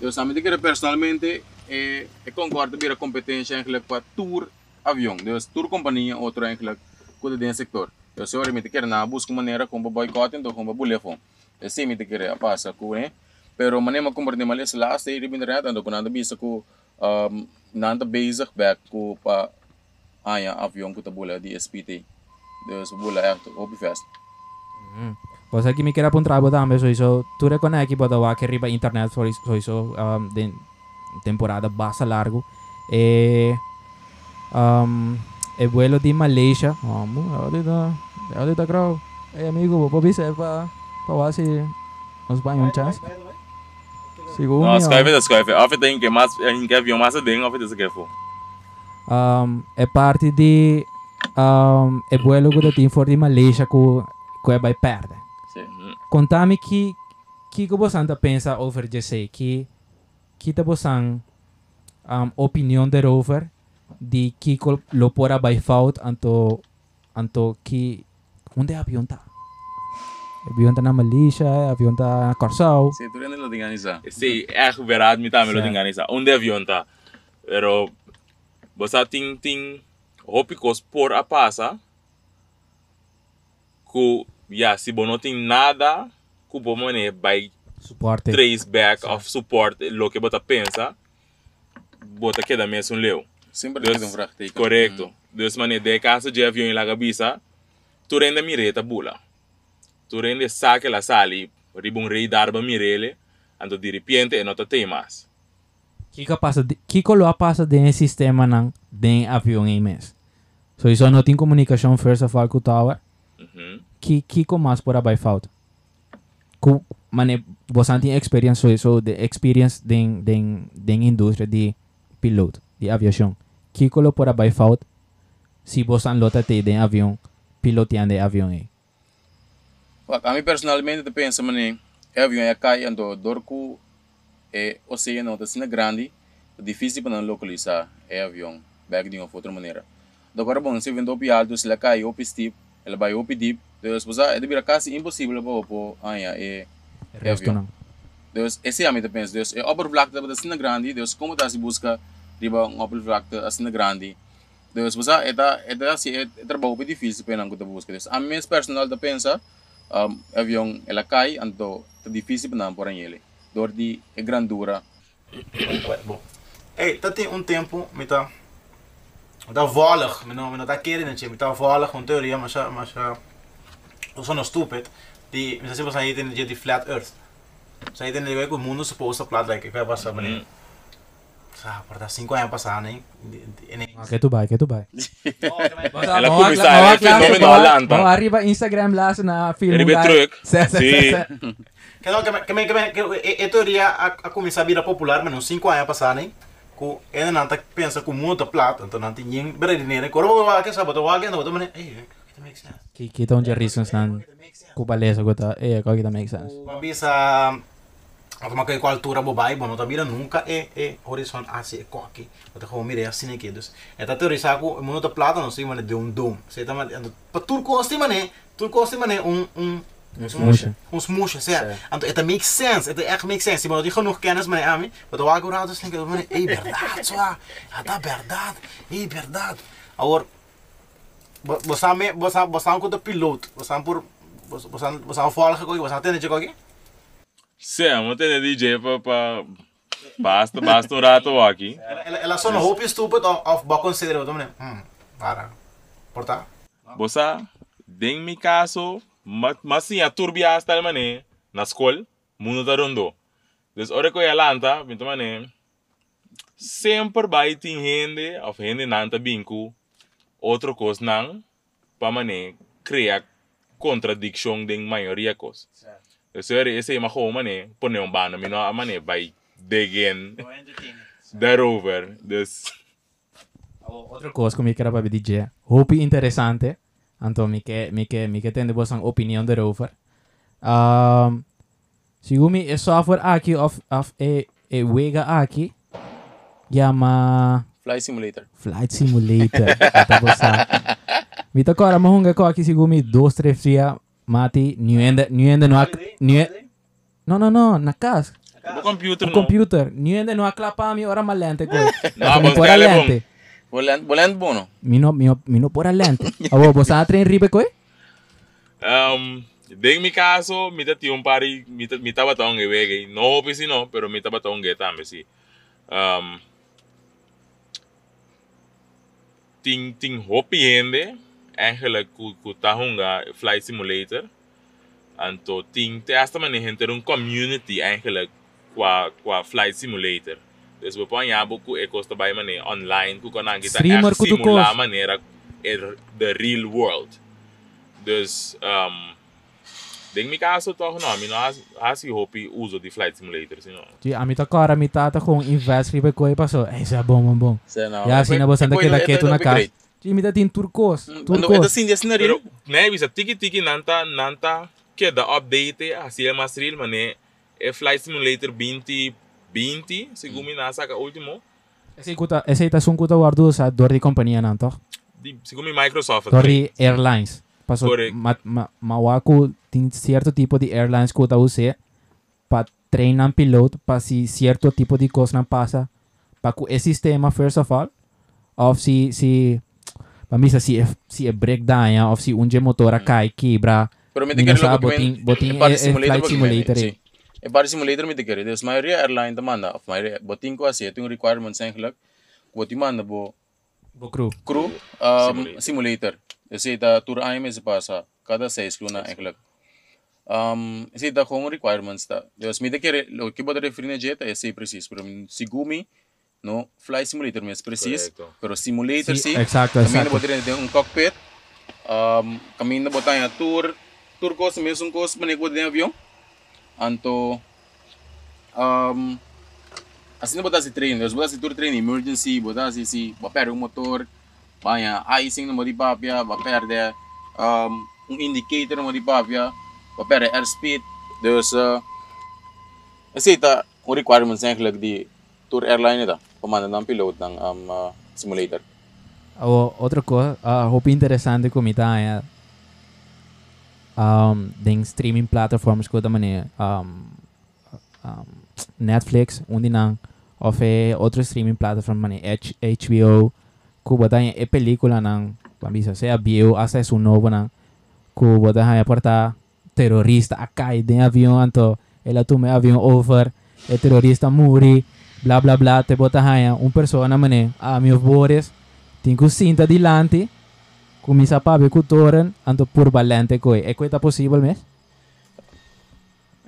Eu sabe que personalmente é, é concordo bira competência eigenlijk para tour avião. Dus tour companhia outro eigenlijk cuida desse sector. Eu sei me quer na busca maneira como boicote então como bulefon. Eu sei me quer a passa com né. Pero maneira como de malis last day ribin red ando kunanda bisa ko um nanda basic back ko pa aya avião ko tabula di SPT. Dus bula é hobby fest. Pues aquí me queda pun trabalho também so iso tu reconhece que wa que riba internet so so iso um, de temporada basta largo. E um, e vuelo di Malaysia. Vamos, ahorita ahorita creo. Eh amigo, vou bisa pa pa wasi nos vai um chance. Siguro No, mi, schuiven oh. is schuiven. Of het een mas, een keer een massa ding, of het is een keer voor. um, é parte de um, é vuelo que tem for de Malaysia que que é vai perder. Contame que que que você anda pensa over Jesse que que te você um, opinião de que co- lo pora by fout anto anto que onde avião tá? Avião tá na Malaysia, avião tá na Corsau. Sim, tu ainda não tem ganhar Sim, echt verraad met aan Sim. melodie organisa. Onde avião tá. Pero, você tem, tem, hopicos por a passa, ja, se você não tem nada, que você mané vai Suporte. trace back of support, lo que você pensa, você queda mesmo leu. Sempre Dus- tem um vraagteken. Correcto. Dus wanneer de caso de avião em la cabeça, tu rende mireta bula. Tu rende saque la sali, ribun rei darba mirele, ando de repente e nota temas. de, que que lo passa de sistema ng den avião em mês. So isso não tem comunicação first of all com o tower. Mhm. Que que que mais por abai falta. Ku mane você tem experience so isso de experience den den den indústria de piloto de aviação. Que que lo por abai falta. Se você lota te den avião piloteando de avião aí. A mim personalmente penso, mané, é avião é cai ando dorco é oceano tá sendo grande, difícil para não localizar é avião, back de uma outra maneira. Do para bom, se vem do alto, se ela cai op steep, ela vai deep, dus você é de vira quase impossível para o anya é avião. Dus esse é a minha pensa, dus é oppervlakte tá sendo grande, dus como tá se busca riba um oppervlakte tá sendo grande. Dus você é da é da se é trabalho bem difícil para não que busca. Dus a minha personal da pensa um, avião ela cai, então é difícil para não por ele. Dor de é grandura. Bom. Hey, dat in um tempo, met dat dat volig, met nou met dat keer in het met dat volig, een teorie, maar zo, maar zo, zo'n stupid, die, met dat ze zijn in de die flat earth. Zij in de week o mundo supposed to flat like, vai passar bem. Mhm. Sa, por dar 5 anos passar, né? Ah, que tu vai, que tu vai. Ela começar, é fenômeno Atlanta. Vamos arriba Instagram lá na film. Ele vê truck. Sim, sim, Sim. sim. Que não, que me, que me, que me, que é teoria a, a começar a virar popular, mas não 5 anos passar, né? Que ainda não tá pensa que o mundo tá plat, então não tem ninguém, bem dinheiro, que eu vou que sabe, eu vou que não, eu vou, ei, it makes sense. Que que tão de reasons nan kubalesa ko ta eh ko kita make sense. Mabisa automa kay altura babae, bom, não mira nunca é é horizonte assim é aqui. Eu tô como mira assim aqui, dus. É tá teoria saco, o mundo tá plata, não sei, mano, de um dom. Você tá mano, para tudo costa, mano, tudo costa, mano, um um Um smoosje. Um smoosje, zeg. En het makes sense, het echt makes sense. Maar die genoeg kennis met Ami, maar de wago raad is denken, man, hey, verdad, zo, ja, dat verdad, hey, verdad. Agora, você me, você, você com o piloto, você por, você, você fala que você tem de coisa. Sim, vamos ter DJ para pa, basta, basta rato aqui. Ela, só não hope stupid of, ba consider, eu também, hum, para, portar. Bosa, em mi caso, mas sim, a turbia está mané na escola, mundo da rondo. Dus ora ko yalanta, pinto mané. Sempre vai ter gente, of gente nanta binku, outro cos nang, pa mané, cria contradiction ding maioria cos. Dus er is een maar mané, pone um bana, mino a mané vai degen daarover. Dus Outra coisa que eu quero para DJ. Hope interessante. Então, me que me que me que tem depois uma opinião daarover. Um, Sigumi é software aqui of of é é wega aqui. Chama Fly Simulator. Flight Simulator. Ata bosa. Mita agora mahunga ko aqui sigumi dois três dias mati new ende new ende no ac- new No no no na casa. o computer O não. computer. New ende no aclapa mi ora malente ko. No, Mi mas pora dale, bom. lente. Volante, volante bono. Mi no mi no- mi no pora lente. Abo bosa tren ribe ko? Um, ding mi caso, mi ta um pari, mi ta mi ta batong e wege. No pisi no, pero mi ta batong ge tambe si. Um, ting ting hopi hende, eigenlijk ku ku tahunga flight simulator. Anto ting te hasta mane gente un community eigenlijk qua qua flight simulator. Dus we pon ja boku e costa by mane online ku kan kita Streamer echt ku tu simula kos. manera er the real world. Dus um, Denk mi caso toch no, mi no has has hopi uso di flight simulator, sino. Di ami ta cara mi tata kung invest ribe ko paso. Eh sa bom bom bom. Não. Ya sina bosan da kita keto na kas. Upgrade. Di mi ta tin. Ano ito Turcos. sin sinari? Pero ne bisa tiki tiki nanta nanta que da update é mais real, mané é flight simulator 20 20, segundo mi nasa ka último. Ese kuta ese ita sun kuta wardu sa dori kompanya nan to. Di segundo mi Microsoft. Dori Airlines. Paso Correct. ma, ma, mawaku tin cierto tipo de airlines kuta use pa treinan piloto pa si cierto tipo de coisa não passa pa ku e sistema first of all of si si pa misa si e- si e breakdown ya of si unje motora cai quebra Pero me Hindi te na quiero siya lo que boting- boting é parte eh, eh, simulator flight ba que simulator, me- eh. Sí. É parte simulator me te quiero. Deus maioria airline demanda of maioria boting ko assim, tem requirements eigenlijk. Boting manda bo bo crew crew um, Simulator. simulator. Dus ita tour AIM is passa cada seis luna eigenlijk. Um, esse ita com requirements ta. Deus me te quiero lo que botar referir jet é sei preciso, pero sigumi no flight simulator mes preciso, pero simulator Si- sí. exacto, exacto. botar tem um cockpit. Um, botar a tour tour course mesmo course mané ko de avião. Anto um, assim não botar esse treino, botar esse tour treino emergency, botar esse se perde um motor, banha icing no modi papia, vai perder um, um indicator no modi papia, vai perder airspeed. Dus uh, esse tá o requirements eigenlijk die tour airline ita, pamana ng piloto ng um, uh, simulator. o outra coisa uh, hope interessante como tá é um streaming platforms ko um, um Netflix onde não of é outro streaming platform mane H, HBO ku bota é película não pambisa se avião acesso novo não ku bota é porta terrorista a cai de avião anto ela tome avião over e terrorista muri bla bla bla te bota é um persona mane a meus bores Tinko cinta dilante, kumisa pa be kutoren, anto pur balente ko e ko ita possible mes?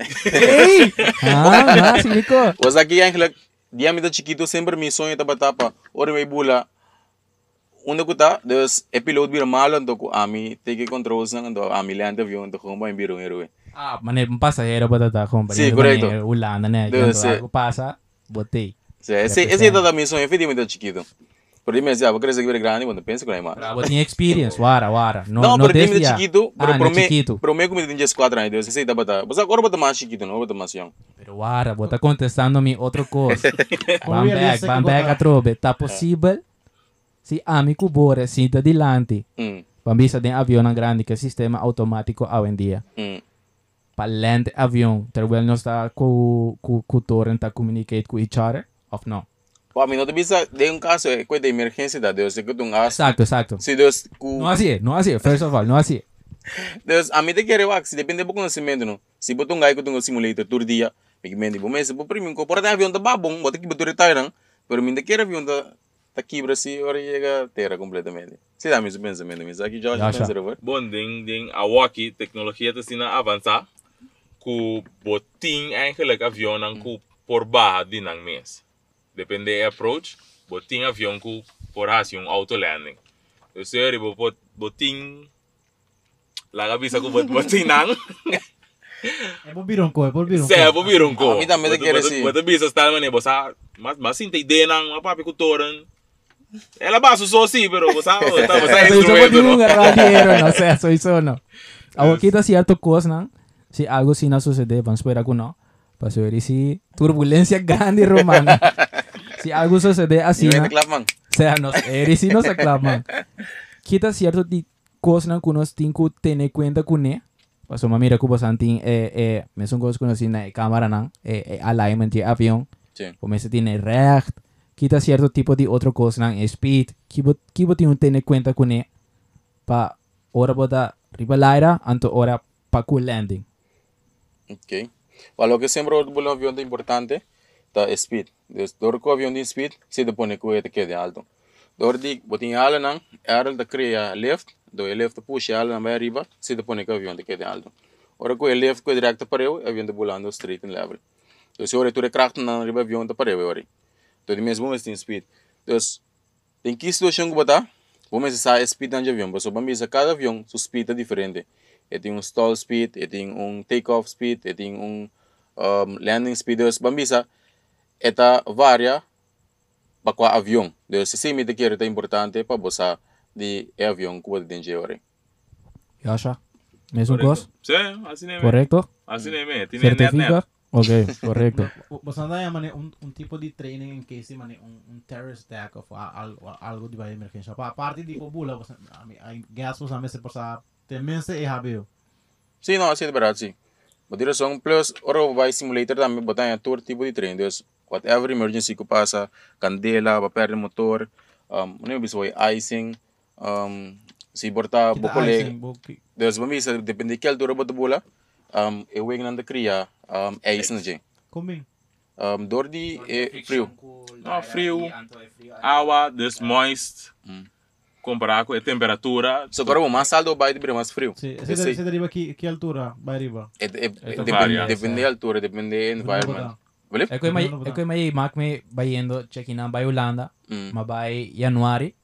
Hey! Ah, mas Nico. Was aqui eigenlijk, die met chiquito sempre mi sonho taba tapa, ora may bula. Una ko ta, dus e piloto bira malo ando ko ami take controls nang ando ami land avião ando ko may biro ngero. Ah, mane pasajero ba tata kung Sí, correcto. Ulana ne, Debe ganto ser. ako pasa, botei. Sí, esse esse tata mi sonho fidi muito chiquito. Pero dime se aba crescer que grande quando pensa que não é mais. Bravo, tinha experience, wara, wara. No, Não, no pero dime desvia. chiquito, pero ah, pro no me, chiquito. pro me como tem 4 anos, esse taba ta. Mas agora bota mais chiquito, não bota mais young. Pero wara, bota contestando mi otro cosa. Como Van ia back, van que back a trobe. Tá possível si ami kubore cinta dilante. Hum, Pambisa din avião grande que é sistema automático hoje em dia. hum. Palente avião, terwijl nós está com com com torrent tá communicate com each other, of não? Pá, mi não te bisa de um caso é coisa de emergência da Deus, é que tu um as. Exato, exato. Se Deus ku Não assim, não assim. First of all, não assim. Deus, a mim te quer wax, depende do conhecimento, não. Se botar um gajo que tem um simulator todo dia, me que mende, bom, mas por primeiro, ko porta avião tá babong, bota que botar retire, não. Pero mim te quer avião tá tá quebra se ora chega terra completamente. Se dá mesmo pensamento, mas aqui já pensa. Bom, ding ding awaki tecnologia ta sina avança ku boting eigenlijk avião nang ku por baha din ang mes. Depende e approach, boting avião ku por hasi yung auto landing. So seri bo bot boting laga bisa ku bot boting nang É por birong ko, é por birong se ko. bo birong ko. Ah, mi também te quero assim. Bota bisa style mane bosa mas mas inte ide nang mapapi ku toren. Ela baso so si pero bosa bosa bosa Soy solo instrumento. un no? radiero, no sé, soy solo. Ahora quita cierto cosa, ¿no? Si algo sí no sucede, vamos a esperar que no. Para saber si turbulencia grande, romana. si algo sucede así, E ¿no? vem clap man. O sea, nos eres y nos aclaman. Quita cierto di cosas que uno tiene que tener cuenta con él. Paso mira que vos antin eh eh me son cosas que uno tiene cámara nan eh, eh alignment de avión. Sí. Como se tiene recht. Quita cierto tipo de otro cosa nan speed. Kibo kibo tiene que tener cuenta con él. Pa ora boda ribalaira anto ora pa cool landing. Ok. Para lo que bolo avião é importante, tá speed. Dus door ko avião de speed, se de pone ko te quede alto. Door di botin ala nang, era da cria lift, do lift push ala na vai arriba, se de pone ko avião te quede alto. Ora ko e lift ko direct para eu, avião de bolando straight and level. Dus ora tu kracht na arriba avião te para eu ora. Di mesmo mas tem speed. Dus tem que situação que botar, Vamos pensar a speed de avião, mas bambisa cada avião su speed é diferente. Ele tem um stall speed, ele tem um take-off speed, ele tem um um, landing speed. Dus bambisa, eta varia para qual avião. Dus se me que é importante você de é avião que pode ter ore. Yasha. Mesmo gosto? Así nem é. Correcto? Así nem é. Certifica? Ok, correcto. Anda aí, mano, um, um tipo de training em case, mano, um, um terrorist attack ou algo, algo de emergência. A parte de pobula, você, I guess você me se passa, também se é rápido. Sim, não, assim é verdade, sim. Mas direção plus, ora vai simulator também botar em todo tipo de treino. Dus whatever emergency que passa, candela, para perder motor, um, não é isso vai icing, um, se botar Kita bocole, icing, bo- ki- dus bambisa depende de que altura bota bola, um, e wing nanda cria, um, é isso na gente. Coming. Um, dor de é frio. Ah, frio. Água, dus moist. Hum. Comparar com a temperatura. So agora o mais alto vai de mais frio. Se, se deriva que, que altura vai arriba. É, é, é, depende, depende da altura, depende do environment. Vale? É que eu Não, imag- não, não. é que eu imagino mak me bayendo check-in na bay Holanda, Mm. ma bay Januari.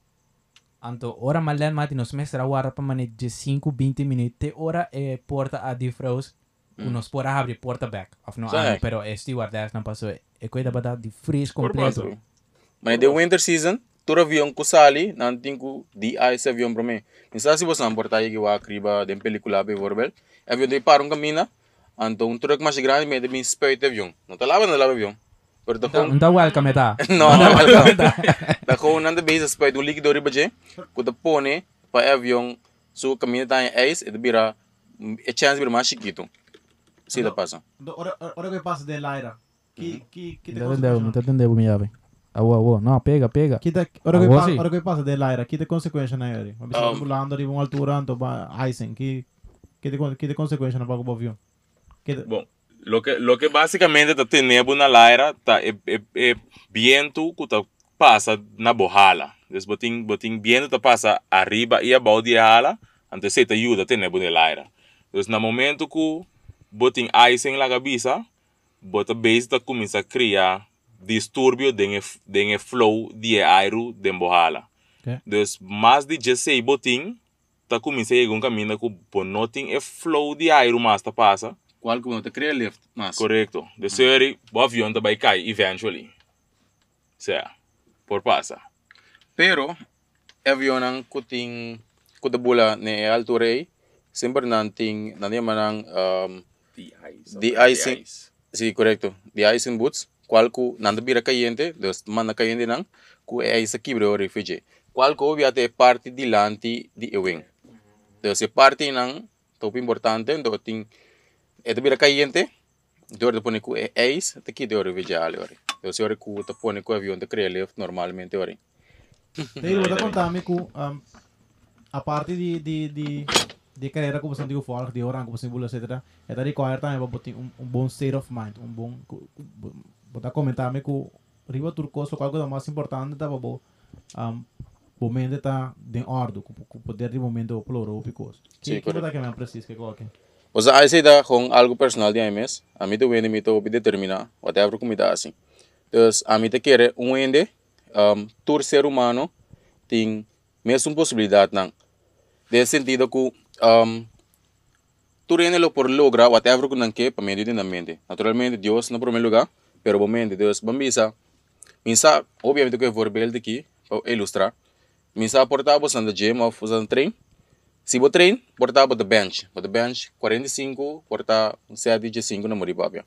Anto ora malen mati nos mestra wara pa mane de 5 20 minutos te ora e porta a difroos unos pora abrir porta back of no Sim. ano, pero e stewardess não passou e coisa bada de freeze Por completo. Mas de winter season, todo avião que sali, não tem que de ice avião para mim. Então se você não portar aí que vai criba de película be vorbel, avião de para um caminho, então um truck mais grande me de me speut avião. Não tá lá não lá avião. Pero tá com Então welcome ta. não, não, não. Tá com nanda base speut um líquido riba je, que tá pone para avião so caminho tá em ice, e de bira é chance bir mais chiquito. Se tá passa. Do- Ora, ora que passa de Lyra. Que, que, que te Não entendeu, não entendeu me jave. Awo awo, não pega pega. Que te, ora que sim. ora que passa de que te consequência na pessoa Um, pulando de uma altura, então vai icing, te que te consequência na pago te, Bom, lo que, lo que básicamente está teniendo na laira tá é, é, é viento que tá passa na borrala. Des botin botin viento tá passa arriba e abaixo de hala, antes se te ajuda a ter na laira. Então, no momento que botin em la cabeça, bota base tá começa a criar distúrbio de de flow de ar de borrala. Ok. Então, mais de 16 botin tá começa a ir um caminho que por não tem flow de ar mais tá passa. Qual que não te cria lift, mas. Correcto. De série, o avião também cai, eventually. Certo. Por passa. Pero, avião ang kuting kutabula ni altura ay, sempre nanting nandiyan manang um, De-icing. sí, correcto, de icing boots, qual ku nanda bira caliente, dos manda caliente nang, ku é isa kibre o refugee. Qual ku é parte de lanti de ewing. Então, se parte nang, top importante, do ting, é bira caliente, do te pone ku é eis, te ki do refugee ali ori. Se ori ku te pone ku avião te cria lift normalmente ori. Eu vou contar me a parte de de de de carreira que você digo fora, de hora que você bula etc. É da require também para botar um, um bom state of mind, um bom botar comentar me que riba turco so algo da mais importante tá um momento tá de ordem, com poder de momento ploro picos. Que que botar que me preciso que coloque. O sea, aí da com algo personal de AMS, a mim também me tô determinar, whatever como tá assim. Então, a mim te quer um ende, um, todo ser humano tem mesmo possibilidade não. De sentido que um, tu ende lo por logra whatever que não quer para meio de na mente. Naturalmente Deus no primeiro lugar, pero momento Deus bambisa. Minsa, obviamente que é verbal de aqui, para ilustrar. Minsa portava usando gym ou usando treino. Se você treina, portar para o bench. Para o bench, 45, portar um 7 de 5 na moribábia.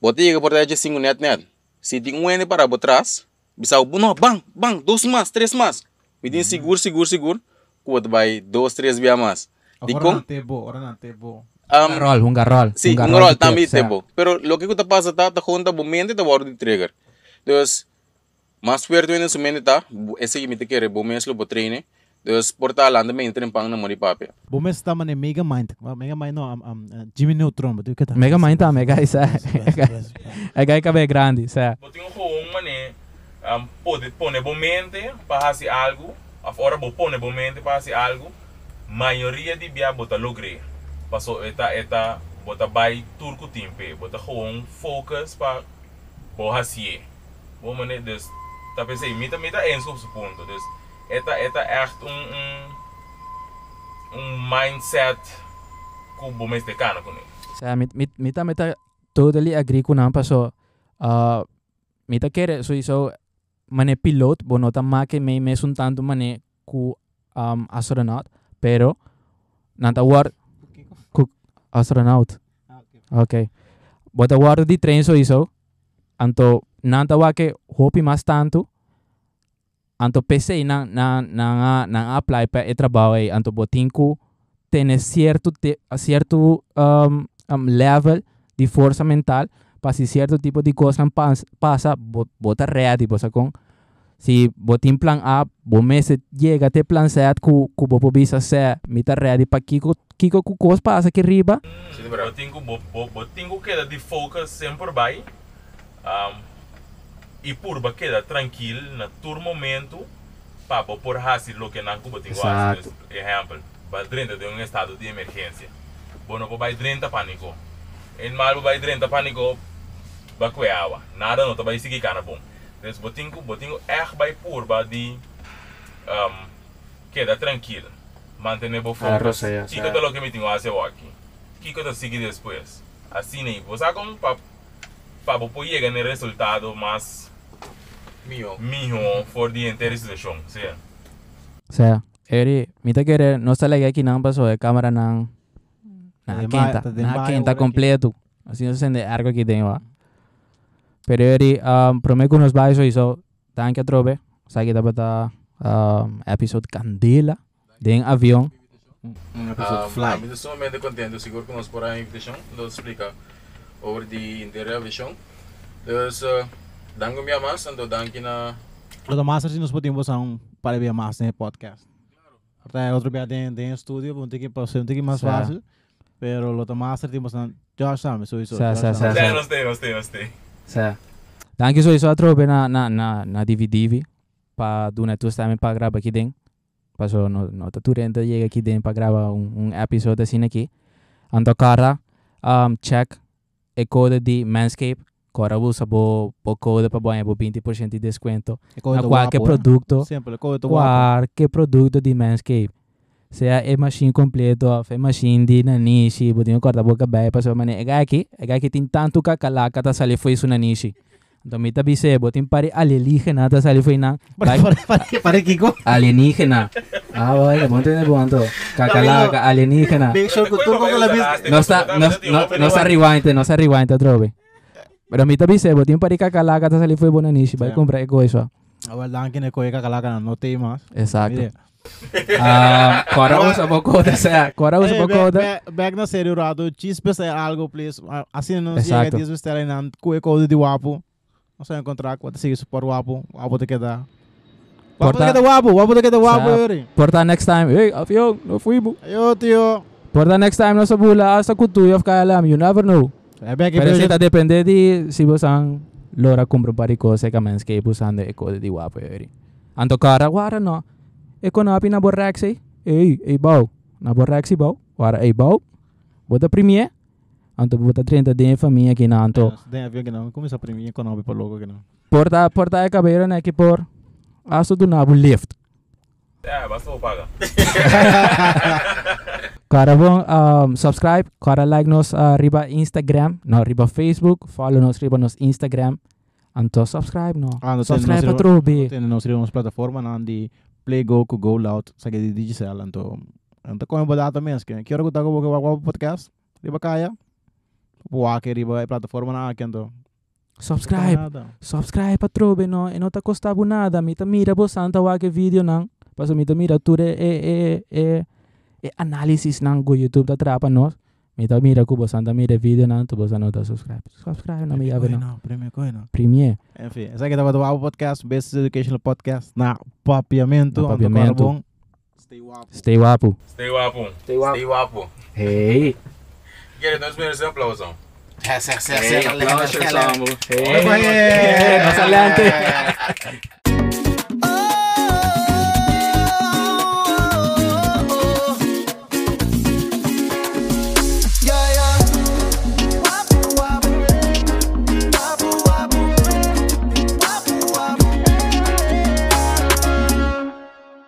Você chega a portar de 5 net net. Se tem um N para trás, bisa o não, bang, bang, dois mais, três mais. Me tem seguro, seguro, seguro. Quando vai dois, três via mais. Agora não tem bo, agora não tem bo. Um, Garrol, um garrol. Sí, un garrol rol de también tips, tempo. Pero lo que está pasa está está junta momento de bordo de trigger. Entonces, más fuerte en su mente está, ese que me te quiere, bom mesmo lo treine. Entonces, porta alanda me entra en pan na mori papia. Bom mês tá mano Mega Mind. Mega Mind não, um, um, Jimmy Neutron, o que tá? Mega Mind tá, mega isso é. É gai cabe grande, sabe? Botin um com mané, um, pode pôr bom mente para fazer algo, agora vou pôr bom mente para fazer algo, maioria de bia bota logre. Passou eta eta bota vai turco timpe, bota gewoon focus para bo hasie. Bom mané des tá pensei mita mita en su ponto, des Eta, eta echt um, um, um mindset que o bom mexicano com ele. Sa mit mit mita mita totally agree ko na paso uh, mita kere so iso mane pilot bonota make may mesun tanto mane ku um, astronaut pero nanta war ku astronaut. Okay bota war di train so iso anto nanta wa ke hopi mas tanto anto PC na na na na apply pa e trabalho aí anto botinku tener cierto te, cierto um, um, level de força mental. Para se certo tipo de coisa pas, passa bo- bota ready bosa se botin plan A bo mês chega até plan C ku ku bo bisa se mita ready para kiko kiko ku coisa passa aqui riba Eu tenho bo, bo, bo tenho que de focus sempre vai um, e por ba queda tranquilo na todo momento para bo por hasi lo que não cubo tenho Exato. exemplo ba dentro de um estado de emergência bono bo vai dentro pânico em mal bo vai dentro pânico ba kweawa nada não tá vai seguir cara bom então bo tenho bo tenho er vai por ba de um, queda tranquilo mantener bo focus Rosa, ya, Kiko te lo que me tengo hace aquí. Kiko te sigue después. Así ni, vos hago un pa pa bo llegar en el resultado más Mio. mío for the entire situation. Sí. sa eri mita kere no sa lagi aqui não passou é câmera não na Tá quenta demais- tá na demais quenta agora completo assim se sente ergo aqui dentro ó. Pero eri um, prometo nos vai so iso tanque trobe sa kita bata um, episode candela den avião Um episode Um, fly. I'm sumamente contente, seguro que nós por a invitação, nos explica over the interior vision. Dus, uh, dank minha mais, ando dank na Lo master si nos podemos um para ver mais nesse podcast. Até outro dia tem tem estúdio, vamos ter que passar um pouquinho mais Sa. fácil. Pero lo master temos na Josh sabe, so isso. Sa, sa, sa, Sí, no estoy, no estoy. sa danke so iso trobe na na na na DVD pa do na tu também para gravar aqui dentro paso no no tá turenta chega aqui dentro para gravar um, um episode assim aqui ando cara um, check e code de Manscape Agora usa bo, bo code para ganhar 20% de desconto a qualquer produto Sempre, do guapo. qualquer produto de Manscape. Seja é machine completo, é machine de nanishi, botinho corta boca bem, passou mané. É aqui, é aqui tem tanto cacalaca, tá sali foi isso nanishi. Então me tabi se botin pare alienígena, tá sali foi na Pare, pare, pare, Kiko. alienígena. Ah, vai, que monte de bonto. Cacalaca, alienígena. Make sure que tu con la vista. No está, no, no, no se rewind, no se rewind, trobe. Pero me tabi se botin pare cacalaca, tá sali foi bonanishi, vai comprar ego isso. Agora dan que ne coisa cacalaca não tem mais. Exato. Mire. Ah, agora usa bocoda, seja, agora usa Hey, back, bocoda. back, back na série Rado, cheese pesa algo, please. Ah, Assim não Exato. chega dias bestela na coisa coisa de guapo. Não sei encontrar, quando seguir super guapo, guapo te queda. Guapo te Porta- queda guapo, guapo te queda guapo, Sa- Yuri. Porta next time, hey, avião, não fuimos. Ayo, tio. Porta next time, nasa bula, sa kutu, of kaya alam, you never know. É back Pero in si ta depende di si busang lora kumpro pari ko sa kamenske busando eko di wapo yuri. Anto kara, wara no. Eko na api na borraxi. Hey, hey, bau. Na borraxi bau. Wara, hey, bau. Bota premier. Anto bota 30 de família aqui na anto. Tem a ver que não, começa a primeira econômica para logo que não. Porta, porta é cabeira na que por. Aso do nabo lift. Ja, basta vou pagar. Cara bom, um, subscribe, cara like nos uh, riba Instagram, no riba Facebook, follow nos riba nos Instagram. Anto subscribe no. Ah, no subscribe pa trobe. Tem nos nos plataforma di Play Go ku Go Loud sa di digital anto. Anto ko yung badata mes que quiero que tago que guapo podcast. Di ba kaya? Buwa ke riba ay plataforma na akin to. Subscribe, subscribe pa trobe no. E não tá custavo nada. Mita mira bo santa wake video nang. Paso mita mira ture e e e e analysis nang go YouTube da trapa nos. Mita mira ku bo santa mira video nang tu bo santa tá subscribe. Subscribe na mi ave no. não, primeiro coisa não. Premier. Enfim, essa aqui tava do Guapo Podcast, Best Educational Podcast na papiamento. Na papiamento. Stay guapo. Stay wapo. Stay wapo. Stay wapo. Stay wapo. Hey. Quero nós merecemos um aplauso. Hey, aplausos, amo. Hey, Hey, más adelante.